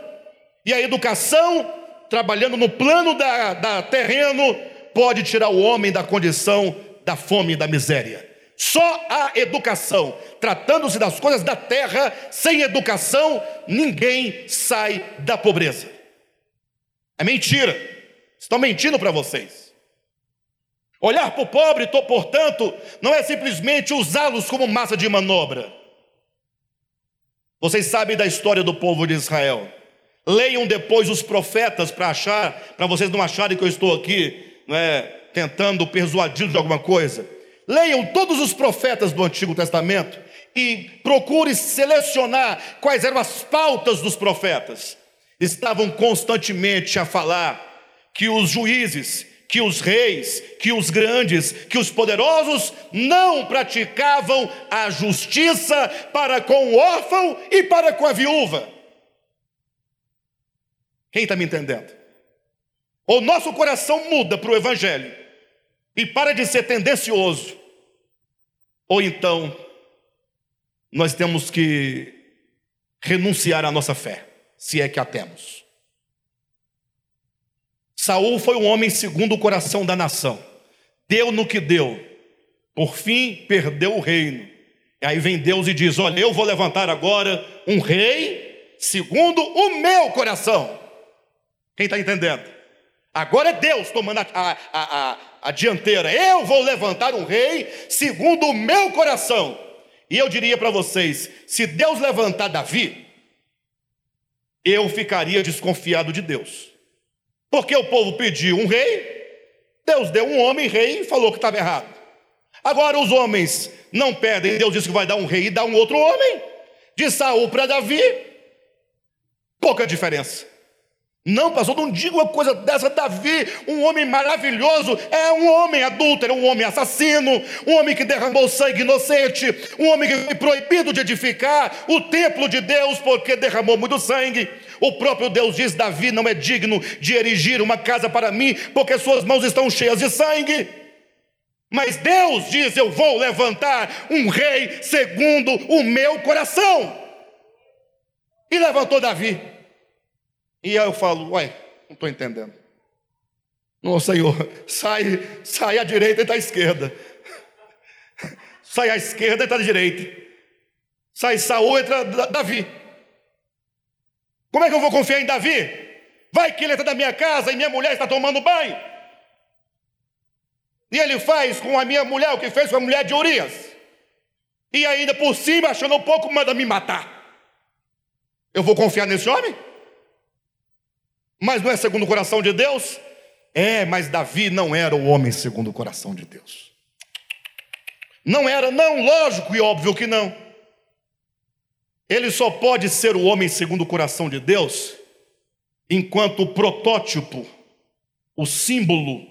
e a educação, trabalhando no plano da, da terreno, pode tirar o homem da condição da fome e da miséria. Só a educação, tratando-se das coisas da terra, sem educação, ninguém sai da pobreza. É mentira, estão mentindo para vocês. Olhar para o pobre, portanto, não é simplesmente usá-los como massa de manobra. Vocês sabem da história do povo de Israel. Leiam depois os profetas para achar, para vocês não acharem que eu estou aqui, não é, tentando persuadi de alguma coisa. Leiam todos os profetas do Antigo Testamento e procure selecionar quais eram as pautas dos profetas. Estavam constantemente a falar que os juízes, que os reis, que os grandes, que os poderosos não praticavam a justiça para com o órfão e para com a viúva. Quem está me entendendo? O nosso coração muda para o Evangelho e para de ser tendencioso, ou então nós temos que renunciar à nossa fé, se é que a temos. Saul foi um homem segundo o coração da nação. Deu no que deu. Por fim, perdeu o reino. E aí vem Deus e diz: Olha, eu vou levantar agora um rei segundo o meu coração. Quem está entendendo? Agora é Deus tomando a, a, a, a dianteira. Eu vou levantar um rei segundo o meu coração. E eu diria para vocês: se Deus levantar Davi, eu ficaria desconfiado de Deus. Porque o povo pediu um rei, Deus deu um homem rei e falou que estava errado. Agora os homens não pedem, Deus disse que vai dar um rei e dá um outro homem. De Saul para Davi, pouca diferença. Não, pastor, não diga uma coisa dessa. Davi, um homem maravilhoso, é um homem adúltero, um homem assassino, um homem que derramou sangue inocente, um homem que foi proibido de edificar o templo de Deus porque derramou muito sangue. O próprio Deus diz: Davi não é digno de erigir uma casa para mim, porque suas mãos estão cheias de sangue. Mas Deus diz: Eu vou levantar um rei segundo o meu coração. E levantou Davi. E aí eu falo, ué, não estou entendendo. Não, Senhor, sai, sai à direita e à esquerda. [LAUGHS] Sai à esquerda e está à direita. Sai Saul e entra Davi. Como é que eu vou confiar em Davi? Vai que ele entra da minha casa e minha mulher está tomando banho. E ele faz com a minha mulher o que fez com a mulher de Urias. E ainda por cima, achando um pouco, manda me matar. Eu vou confiar nesse homem? Mas não é segundo o coração de Deus? É, mas Davi não era o homem segundo o coração de Deus. Não era, não, lógico e óbvio que não. Ele só pode ser o homem segundo o coração de Deus enquanto o protótipo, o símbolo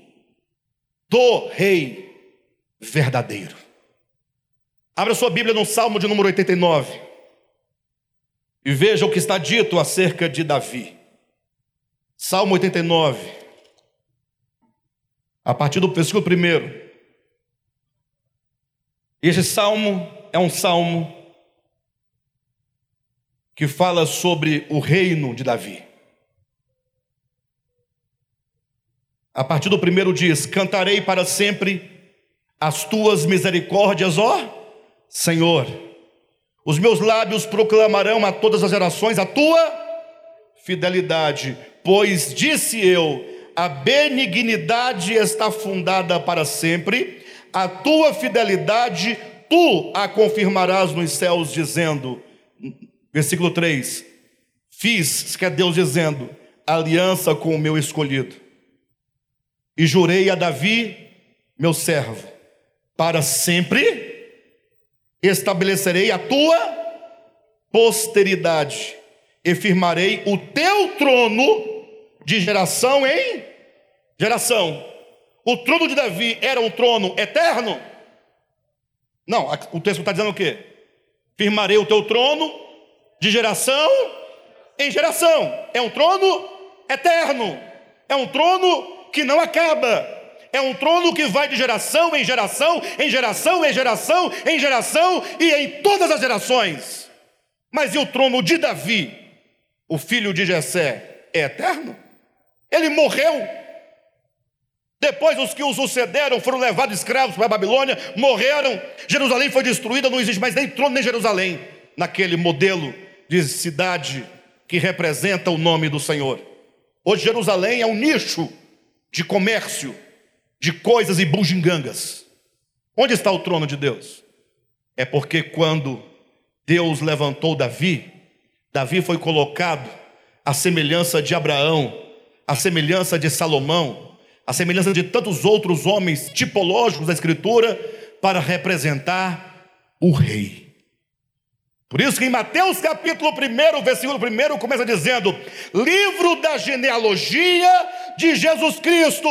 do rei verdadeiro. Abra sua Bíblia no Salmo de número 89 e veja o que está dito acerca de Davi. Salmo 89, a partir do versículo 1. Este salmo é um salmo que fala sobre o reino de Davi. A partir do primeiro diz: Cantarei para sempre as tuas misericórdias, ó Senhor. Os meus lábios proclamarão a todas as gerações a tua fidelidade pois disse eu: a benignidade está fundada para sempre, a tua fidelidade tu a confirmarás nos céus, dizendo, versículo 3: Fiz, que é Deus dizendo, aliança com o meu escolhido, e jurei a Davi, meu servo, para sempre estabelecerei a tua posteridade e firmarei o teu trono de geração em geração. O trono de Davi era um trono eterno? Não, o texto está dizendo o quê? Firmarei o teu trono de geração em geração. É um trono eterno. É um trono que não acaba. É um trono que vai de geração em geração, em geração em geração, em geração e em todas as gerações. Mas e o trono de Davi, o filho de Jessé, é eterno? Ele morreu. Depois os que o sucederam foram levados escravos para a Babilônia, morreram. Jerusalém foi destruída, não existe mais nem trono nem Jerusalém, naquele modelo de cidade que representa o nome do Senhor. Hoje Jerusalém é um nicho de comércio, de coisas e bugigangas. Onde está o trono de Deus? É porque quando Deus levantou Davi, Davi foi colocado à semelhança de Abraão, à semelhança de Salomão, à semelhança de tantos outros homens tipológicos da Escritura, para representar o rei. Por isso que em Mateus capítulo 1, versículo 1, começa dizendo: livro da genealogia de Jesus Cristo,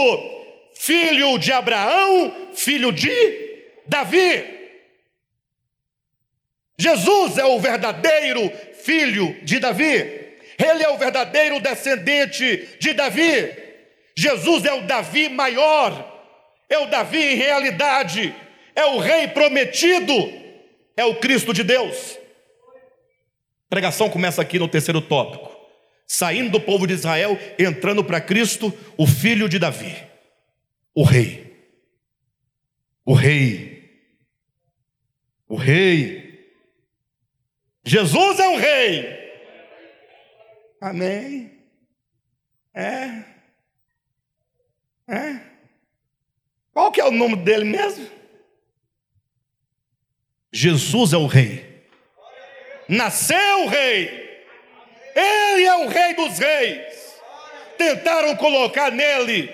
filho de Abraão, filho de Davi. Jesus é o verdadeiro filho de Davi. Ele é o verdadeiro descendente de Davi. Jesus é o Davi maior, é o Davi em realidade, é o rei prometido, é o Cristo de Deus. A pregação começa aqui no terceiro tópico. Saindo do povo de Israel, entrando para Cristo, o filho de Davi o rei. O rei. O rei. Jesus é o rei. Amém. É. É. Qual que é o nome dele mesmo? Jesus é o rei. Nasceu o rei. Ele é o rei dos reis. Tentaram colocar nele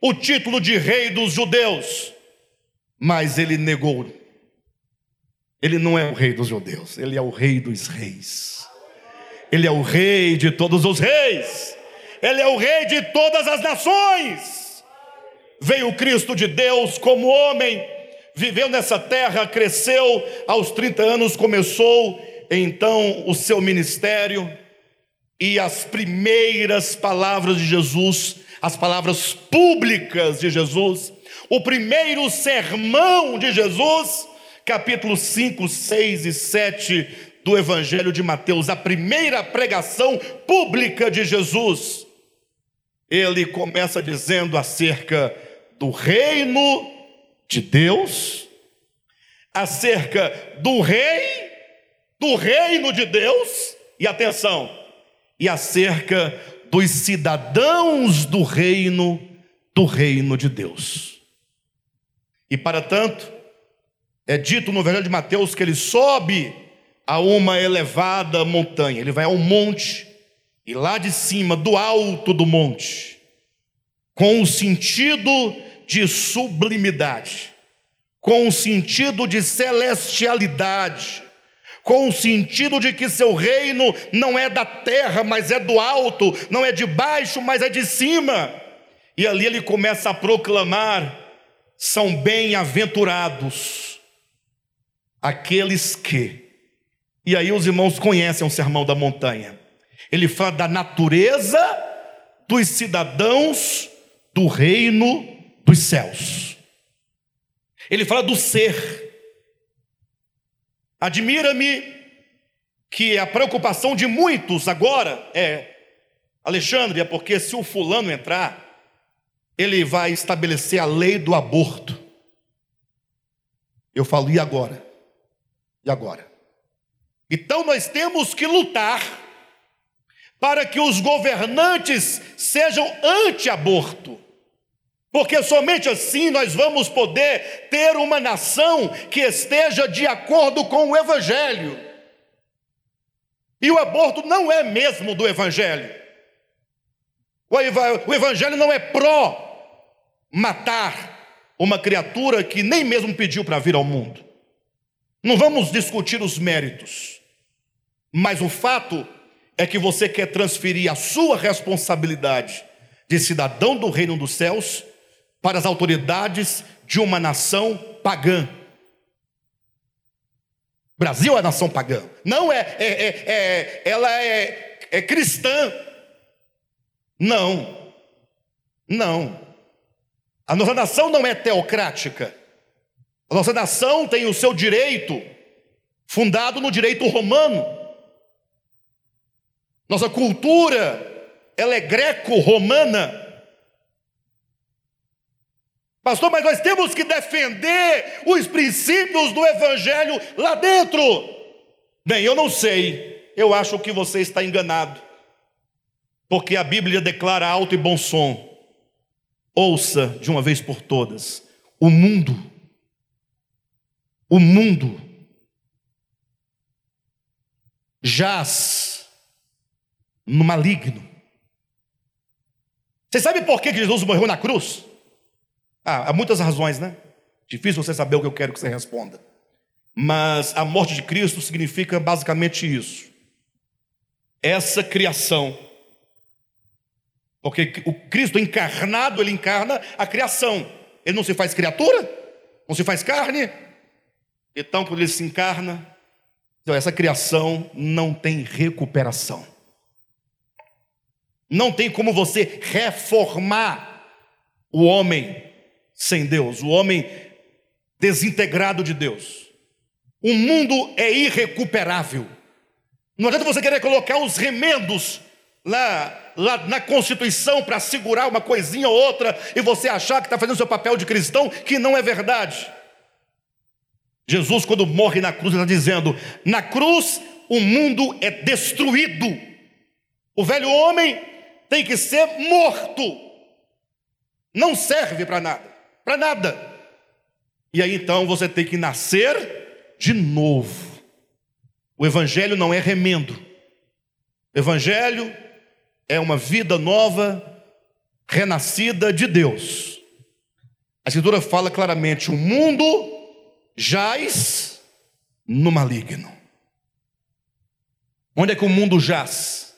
o título de rei dos judeus, mas ele negou. Ele não é o rei dos judeus, ele é o rei dos reis. Ele é o rei de todos os reis. Ele é o rei de todas as nações. Veio o Cristo de Deus como homem, viveu nessa terra, cresceu, aos 30 anos começou então o seu ministério e as primeiras palavras de Jesus as palavras públicas de Jesus, o primeiro sermão de Jesus, capítulo 5, 6 e 7 do Evangelho de Mateus, a primeira pregação pública de Jesus. Ele começa dizendo acerca do reino de Deus, acerca do rei, do reino de Deus, e atenção, e acerca dos cidadãos do reino, do reino de Deus. E para tanto, é dito no Evangelho de Mateus que ele sobe a uma elevada montanha, ele vai ao monte, e lá de cima, do alto do monte, com o sentido de sublimidade, com o sentido de celestialidade, com o sentido de que seu reino não é da terra, mas é do alto, não é de baixo, mas é de cima. E ali ele começa a proclamar: são bem-aventurados aqueles que. E aí os irmãos conhecem o sermão da montanha. Ele fala da natureza dos cidadãos do reino dos céus. Ele fala do ser. Admira-me que a preocupação de muitos agora é, Alexandre, é porque se o fulano entrar, ele vai estabelecer a lei do aborto. Eu falo, e agora? E agora? Então nós temos que lutar para que os governantes sejam anti-aborto. Porque somente assim nós vamos poder ter uma nação que esteja de acordo com o Evangelho. E o aborto não é mesmo do Evangelho. O Evangelho não é pró matar uma criatura que nem mesmo pediu para vir ao mundo. Não vamos discutir os méritos, mas o fato é que você quer transferir a sua responsabilidade de cidadão do reino dos céus para as autoridades de uma nação pagã. Brasil é nação pagã, não é, é, é, é ela é, é cristã. Não, não. A nossa nação não é teocrática. A nossa nação tem o seu direito fundado no direito romano. Nossa cultura, ela é greco-romana. Pastor, mas nós temos que defender os princípios do Evangelho lá dentro. Bem, eu não sei, eu acho que você está enganado, porque a Bíblia declara alto e bom som: ouça de uma vez por todas, o mundo, o mundo. Jaz no maligno. Você sabe por que Jesus morreu na cruz? Ah, há muitas razões, né? Difícil você saber o que eu quero que você responda. Mas a morte de Cristo significa basicamente isso. Essa criação. Porque o Cristo encarnado, ele encarna a criação. Ele não se faz criatura, não se faz carne. Então, quando ele se encarna, então essa criação não tem recuperação. Não tem como você reformar o homem sem Deus, o homem desintegrado de Deus. O mundo é irrecuperável. Não adianta você querer colocar os remendos lá, lá na Constituição para segurar uma coisinha ou outra e você achar que está fazendo seu papel de cristão, que não é verdade. Jesus, quando morre na cruz, está dizendo: na cruz o mundo é destruído. O velho homem tem que ser morto. Não serve para nada para nada. E aí então você tem que nascer de novo. O Evangelho não é remendo. O Evangelho é uma vida nova, renascida de Deus. A Escritura fala claramente: o mundo jaz no maligno. Onde é que o mundo jaz?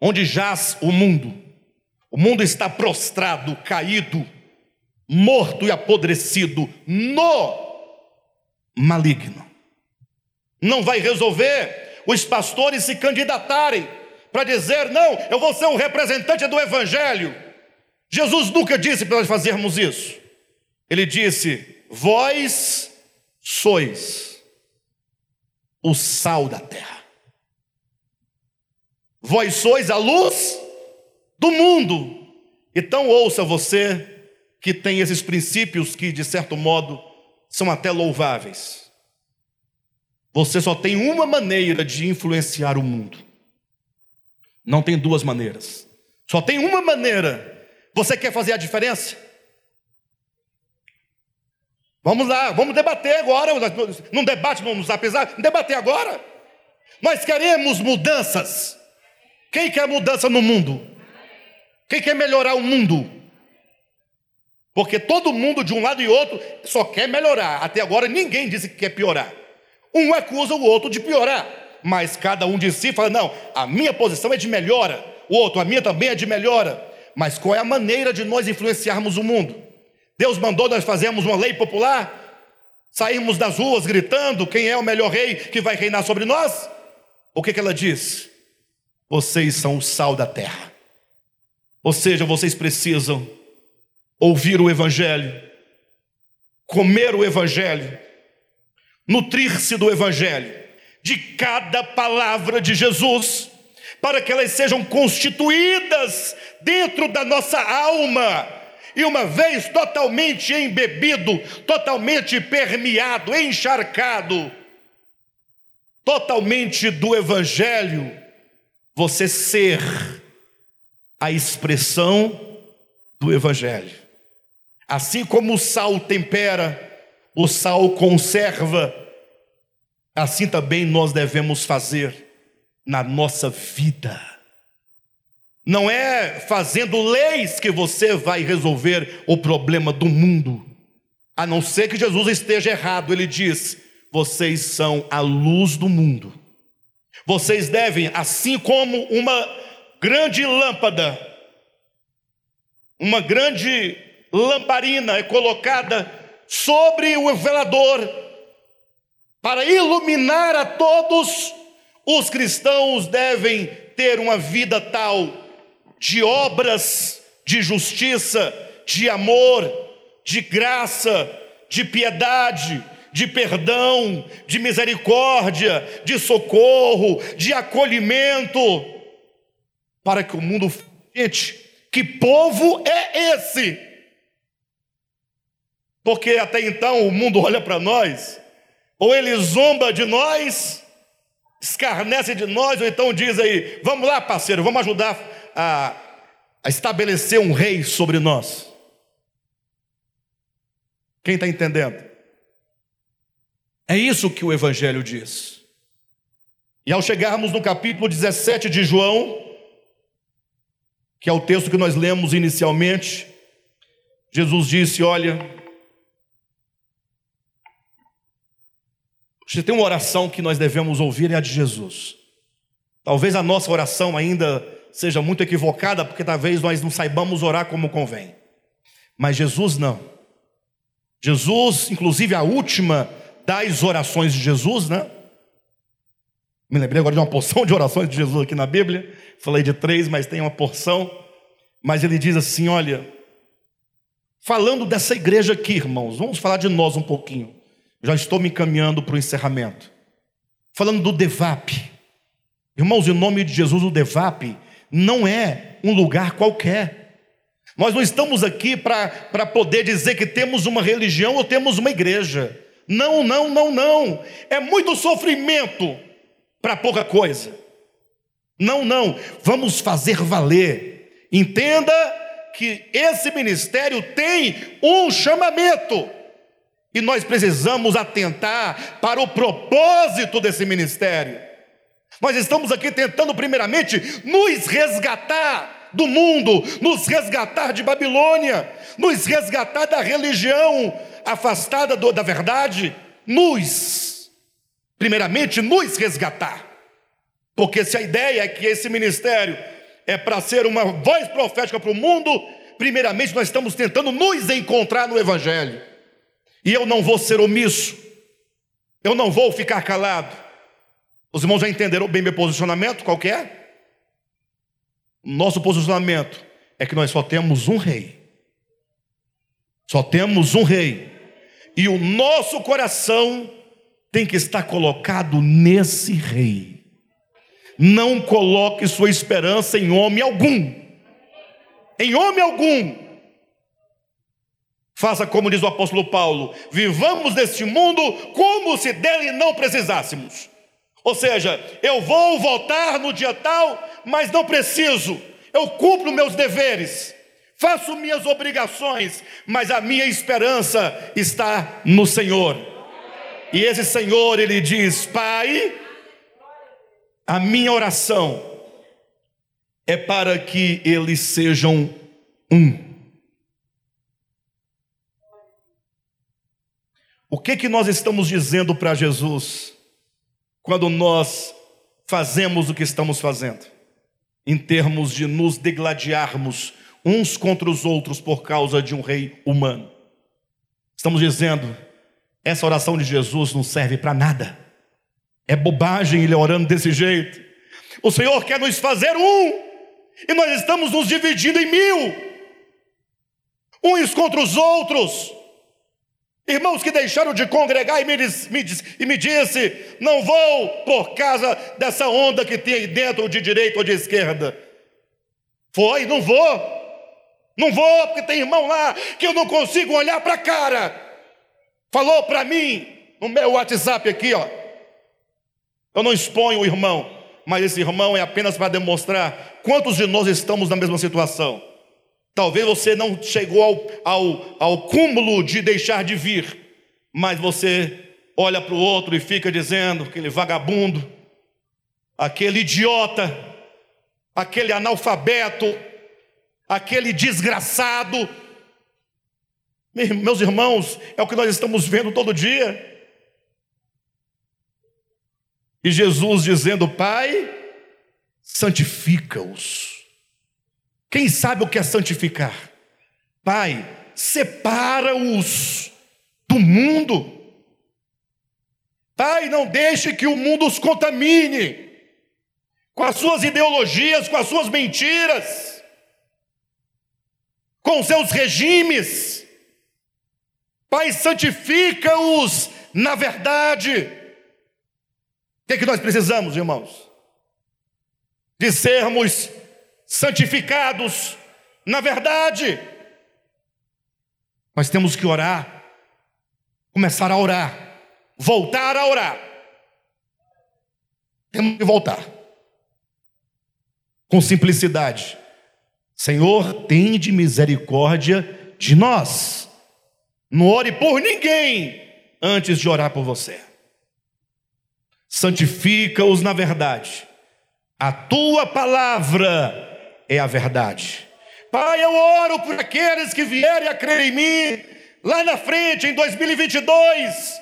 Onde jaz o mundo? O mundo está prostrado, caído, morto e apodrecido no maligno. Não vai resolver os pastores se candidatarem para dizer, não, eu vou ser um representante do Evangelho. Jesus nunca disse para nós fazermos isso. Ele disse: Vós sois o sal da terra. Vós sois a luz do mundo. Então ouça você que tem esses princípios que, de certo modo, são até louváveis. Você só tem uma maneira de influenciar o mundo. Não tem duas maneiras. Só tem uma maneira. Você quer fazer a diferença? Vamos lá, vamos debater agora. Num debate, vamos apesar, debater agora. Nós queremos mudanças. Quem quer mudança no mundo? Quem quer melhorar o mundo? Porque todo mundo, de um lado e outro, só quer melhorar. Até agora ninguém disse que quer piorar. Um acusa o outro de piorar, mas cada um de si fala: não, a minha posição é de melhora, o outro, a minha também é de melhora. Mas qual é a maneira de nós influenciarmos o mundo? Deus mandou nós fazermos uma lei popular, sairmos das ruas gritando quem é o melhor rei que vai reinar sobre nós? O que, que ela diz? Vocês são o sal da terra. Ou seja, vocês precisam ouvir o Evangelho, comer o Evangelho, nutrir-se do Evangelho, de cada palavra de Jesus, para que elas sejam constituídas dentro da nossa alma, e uma vez totalmente embebido, totalmente permeado, encharcado, totalmente do Evangelho, você ser a expressão do Evangelho. Assim como o sal tempera, o sal conserva, assim também nós devemos fazer na nossa vida. Não é fazendo leis que você vai resolver o problema do mundo, a não ser que Jesus esteja errado. Ele diz: vocês são a luz do mundo. Vocês devem, assim como uma grande lâmpada, uma grande lamparina é colocada sobre o velador para iluminar a todos, os cristãos devem ter uma vida tal de obras de justiça, de amor, de graça, de piedade, de perdão, de misericórdia, de socorro, de acolhimento, para que o mundo. Gente, que povo é esse? Porque até então o mundo olha para nós, ou ele zomba de nós, escarnece de nós, ou então diz aí: vamos lá, parceiro, vamos ajudar a, a estabelecer um rei sobre nós. Quem está entendendo? É isso que o Evangelho diz. E ao chegarmos no capítulo 17 de João, que é o texto que nós lemos inicialmente, Jesus disse: Olha, você tem uma oração que nós devemos ouvir, é a de Jesus. Talvez a nossa oração ainda seja muito equivocada, porque talvez nós não saibamos orar como convém. Mas Jesus não. Jesus, inclusive a última das orações de Jesus, né? Me lembrei agora de uma porção de orações de Jesus aqui na Bíblia. Falei de três, mas tem uma porção. Mas ele diz assim: olha, falando dessa igreja aqui, irmãos, vamos falar de nós um pouquinho. Já estou me encaminhando para o encerramento. Falando do Devap. Irmãos, em nome de Jesus, o Devap não é um lugar qualquer. Nós não estamos aqui para poder dizer que temos uma religião ou temos uma igreja. Não, não, não, não. É muito sofrimento para pouca coisa. Não, não. Vamos fazer valer. Entenda que esse ministério tem um chamamento. E nós precisamos atentar para o propósito desse ministério. Nós estamos aqui tentando, primeiramente, nos resgatar do mundo, nos resgatar de Babilônia, nos resgatar da religião afastada do, da verdade, nos, primeiramente, nos resgatar. Porque se a ideia é que esse ministério é para ser uma voz profética para o mundo, primeiramente nós estamos tentando nos encontrar no Evangelho. E eu não vou ser omisso, eu não vou ficar calado. Os irmãos já entenderam bem meu posicionamento, qual é? Nosso posicionamento é que nós só temos um rei. Só temos um rei. E o nosso coração tem que estar colocado nesse rei. Não coloque sua esperança em homem algum. Em homem algum. Faça como diz o apóstolo Paulo: vivamos neste mundo como se dele não precisássemos. Ou seja, eu vou voltar no dia tal, mas não preciso. Eu cumpro meus deveres faço minhas obrigações, mas a minha esperança está no Senhor. E esse Senhor, ele diz: Pai, a minha oração é para que eles sejam um. O que que nós estamos dizendo para Jesus quando nós fazemos o que estamos fazendo? Em termos de nos degladiarmos uns contra os outros por causa de um rei humano. Estamos dizendo, essa oração de Jesus não serve para nada. É bobagem ele orando desse jeito. O Senhor quer nos fazer um, e nós estamos nos dividindo em mil, uns contra os outros. Irmãos que deixaram de congregar e me, me, e me disse: não vou por causa dessa onda que tem aí dentro, de direita ou de esquerda. Foi, não vou. Não vou, porque tem irmão lá que eu não consigo olhar para a cara. Falou para mim no meu WhatsApp aqui, ó. Eu não exponho o irmão, mas esse irmão é apenas para demonstrar quantos de nós estamos na mesma situação. Talvez você não chegou ao, ao, ao cúmulo de deixar de vir, mas você olha para o outro e fica dizendo, aquele vagabundo, aquele idiota, aquele analfabeto, aquele desgraçado. Meus irmãos, é o que nós estamos vendo todo dia. E Jesus dizendo: Pai, santifica-os. Quem sabe o que é santificar? Pai, separa-os do mundo. Pai, não deixe que o mundo os contamine com as suas ideologias, com as suas mentiras, com os seus regimes. Pai, santifica-os na verdade. O que, é que nós precisamos, irmãos? De sermos santificados na verdade. Nós temos que orar, começar a orar, voltar a orar. Temos que voltar. Com simplicidade. Senhor, tende misericórdia de nós. Não ore por ninguém antes de orar por você santifica-os na verdade. A tua palavra é a verdade. Pai, eu oro por aqueles que vierem a crer em mim lá na frente, em 2022.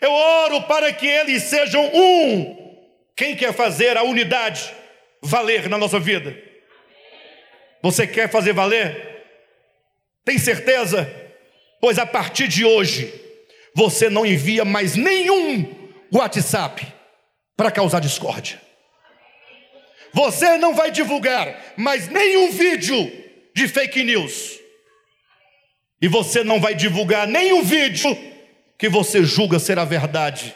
Eu oro para que eles sejam um. Quem quer fazer a unidade valer na nossa vida? Você quer fazer valer? Tem certeza? Pois a partir de hoje, você não envia mais nenhum WhatsApp para causar discórdia. Você não vai divulgar mais nenhum vídeo de fake news. E você não vai divulgar nenhum vídeo que você julga ser a verdade,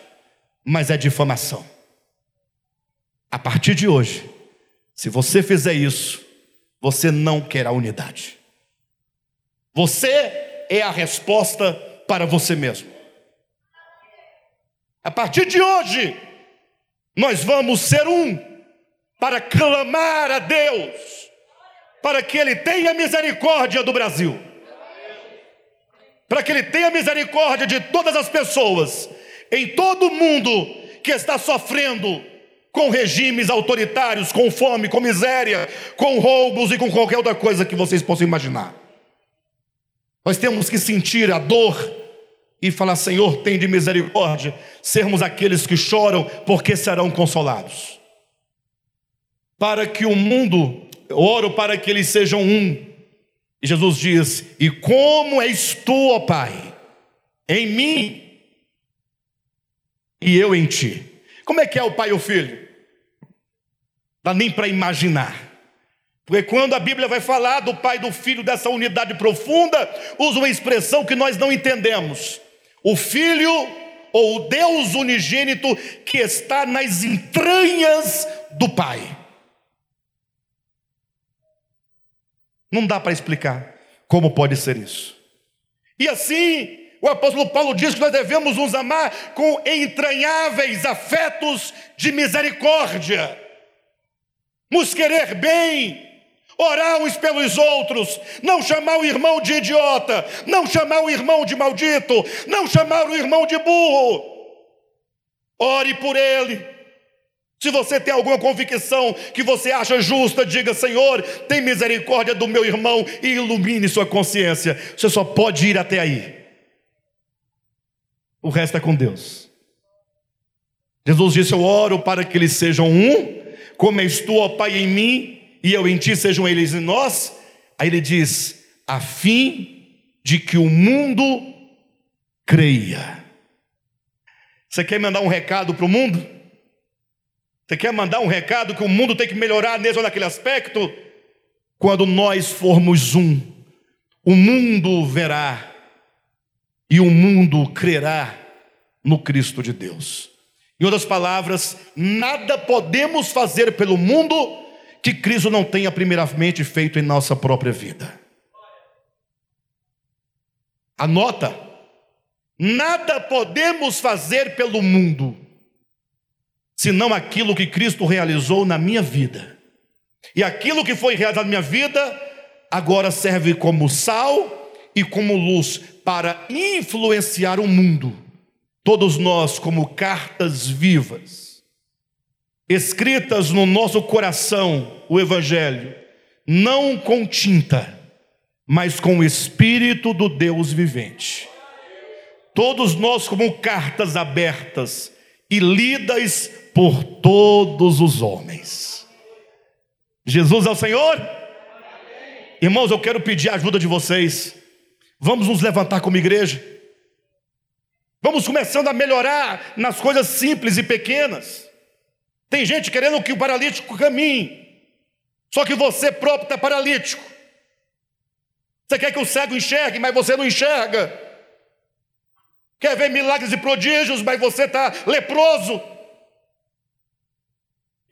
mas é difamação. A partir de hoje, se você fizer isso, você não quer a unidade. Você é a resposta para você mesmo. A partir de hoje, nós vamos ser um para clamar a Deus, para que Ele tenha misericórdia do Brasil, para que Ele tenha misericórdia de todas as pessoas em todo o mundo que está sofrendo com regimes autoritários, com fome, com miséria, com roubos e com qualquer outra coisa que vocês possam imaginar. Nós temos que sentir a dor e falar: Senhor, tem de misericórdia, sermos aqueles que choram, porque serão consolados. Para que o mundo, oro para que eles sejam um. E Jesus diz: E como és tu, ó Pai, em mim e eu em ti. Como é que é o Pai e o Filho? Dá nem para imaginar. Porque quando a Bíblia vai falar do Pai e do Filho, dessa unidade profunda, usa uma expressão que nós não entendemos o Filho ou o Deus unigênito que está nas entranhas do Pai. Não dá para explicar como pode ser isso. E assim, o apóstolo Paulo diz que nós devemos nos amar com entranháveis afetos de misericórdia, nos querer bem, orar uns pelos outros, não chamar o irmão de idiota, não chamar o irmão de maldito, não chamar o irmão de burro. Ore por ele. Se você tem alguma convicção que você acha justa, diga: Senhor, tem misericórdia do meu irmão e ilumine sua consciência. Você só pode ir até aí. O resto é com Deus. Jesus disse: Eu oro para que eles sejam um, como és tu, ó Pai, em mim e eu em ti sejam eles em nós. Aí ele diz: a fim de que o mundo creia. Você quer mandar um recado para o mundo? Você quer mandar um recado que o mundo tem que melhorar nesse ou naquele aspecto? Quando nós formos um, o mundo verá e o mundo crerá no Cristo de Deus. Em outras palavras, nada podemos fazer pelo mundo que Cristo não tenha primeiramente feito em nossa própria vida. Anota: nada podemos fazer pelo mundo senão aquilo que Cristo realizou na minha vida. E aquilo que foi realizado na minha vida, agora serve como sal e como luz para influenciar o mundo. Todos nós, como cartas vivas, escritas no nosso coração, o Evangelho, não com tinta, mas com o Espírito do Deus vivente. Todos nós, como cartas abertas e lidas por todos os homens. Jesus é o Senhor? Irmãos, eu quero pedir a ajuda de vocês. Vamos nos levantar como igreja. Vamos começando a melhorar nas coisas simples e pequenas. Tem gente querendo que o paralítico caminhe, só que você próprio está paralítico. Você quer que o cego enxergue, mas você não enxerga. Quer ver milagres e prodígios, mas você está leproso.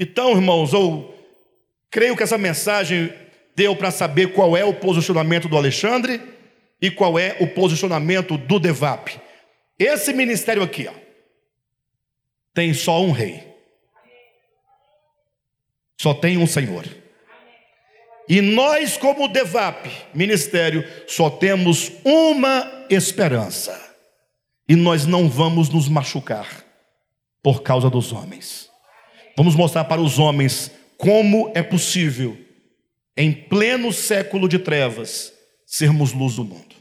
Então, irmãos, eu creio que essa mensagem deu para saber qual é o posicionamento do Alexandre e qual é o posicionamento do Devap. Esse ministério aqui, ó, tem só um rei. Só tem um Senhor. E nós, como Devap, ministério, só temos uma esperança. E nós não vamos nos machucar por causa dos homens. Vamos mostrar para os homens como é possível, em pleno século de trevas, sermos luz do mundo.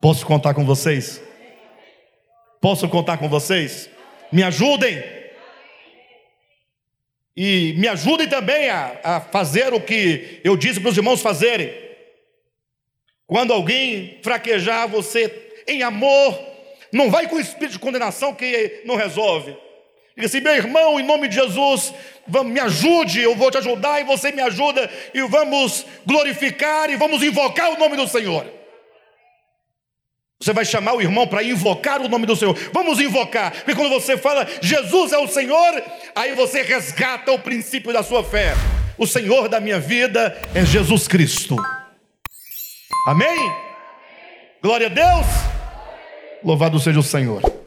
Posso contar com vocês? Posso contar com vocês? Me ajudem. E me ajudem também a, a fazer o que eu disse para os irmãos fazerem. Quando alguém fraquejar você em amor, não vai com o espírito de condenação que não resolve. Diga assim, meu irmão, em nome de Jesus, me ajude, eu vou te ajudar e você me ajuda, e vamos glorificar e vamos invocar o nome do Senhor. Você vai chamar o irmão para invocar o nome do Senhor. Vamos invocar. Porque quando você fala Jesus é o Senhor, aí você resgata o princípio da sua fé. O Senhor da minha vida é Jesus Cristo. Amém? Glória a Deus. Louvado seja o Senhor.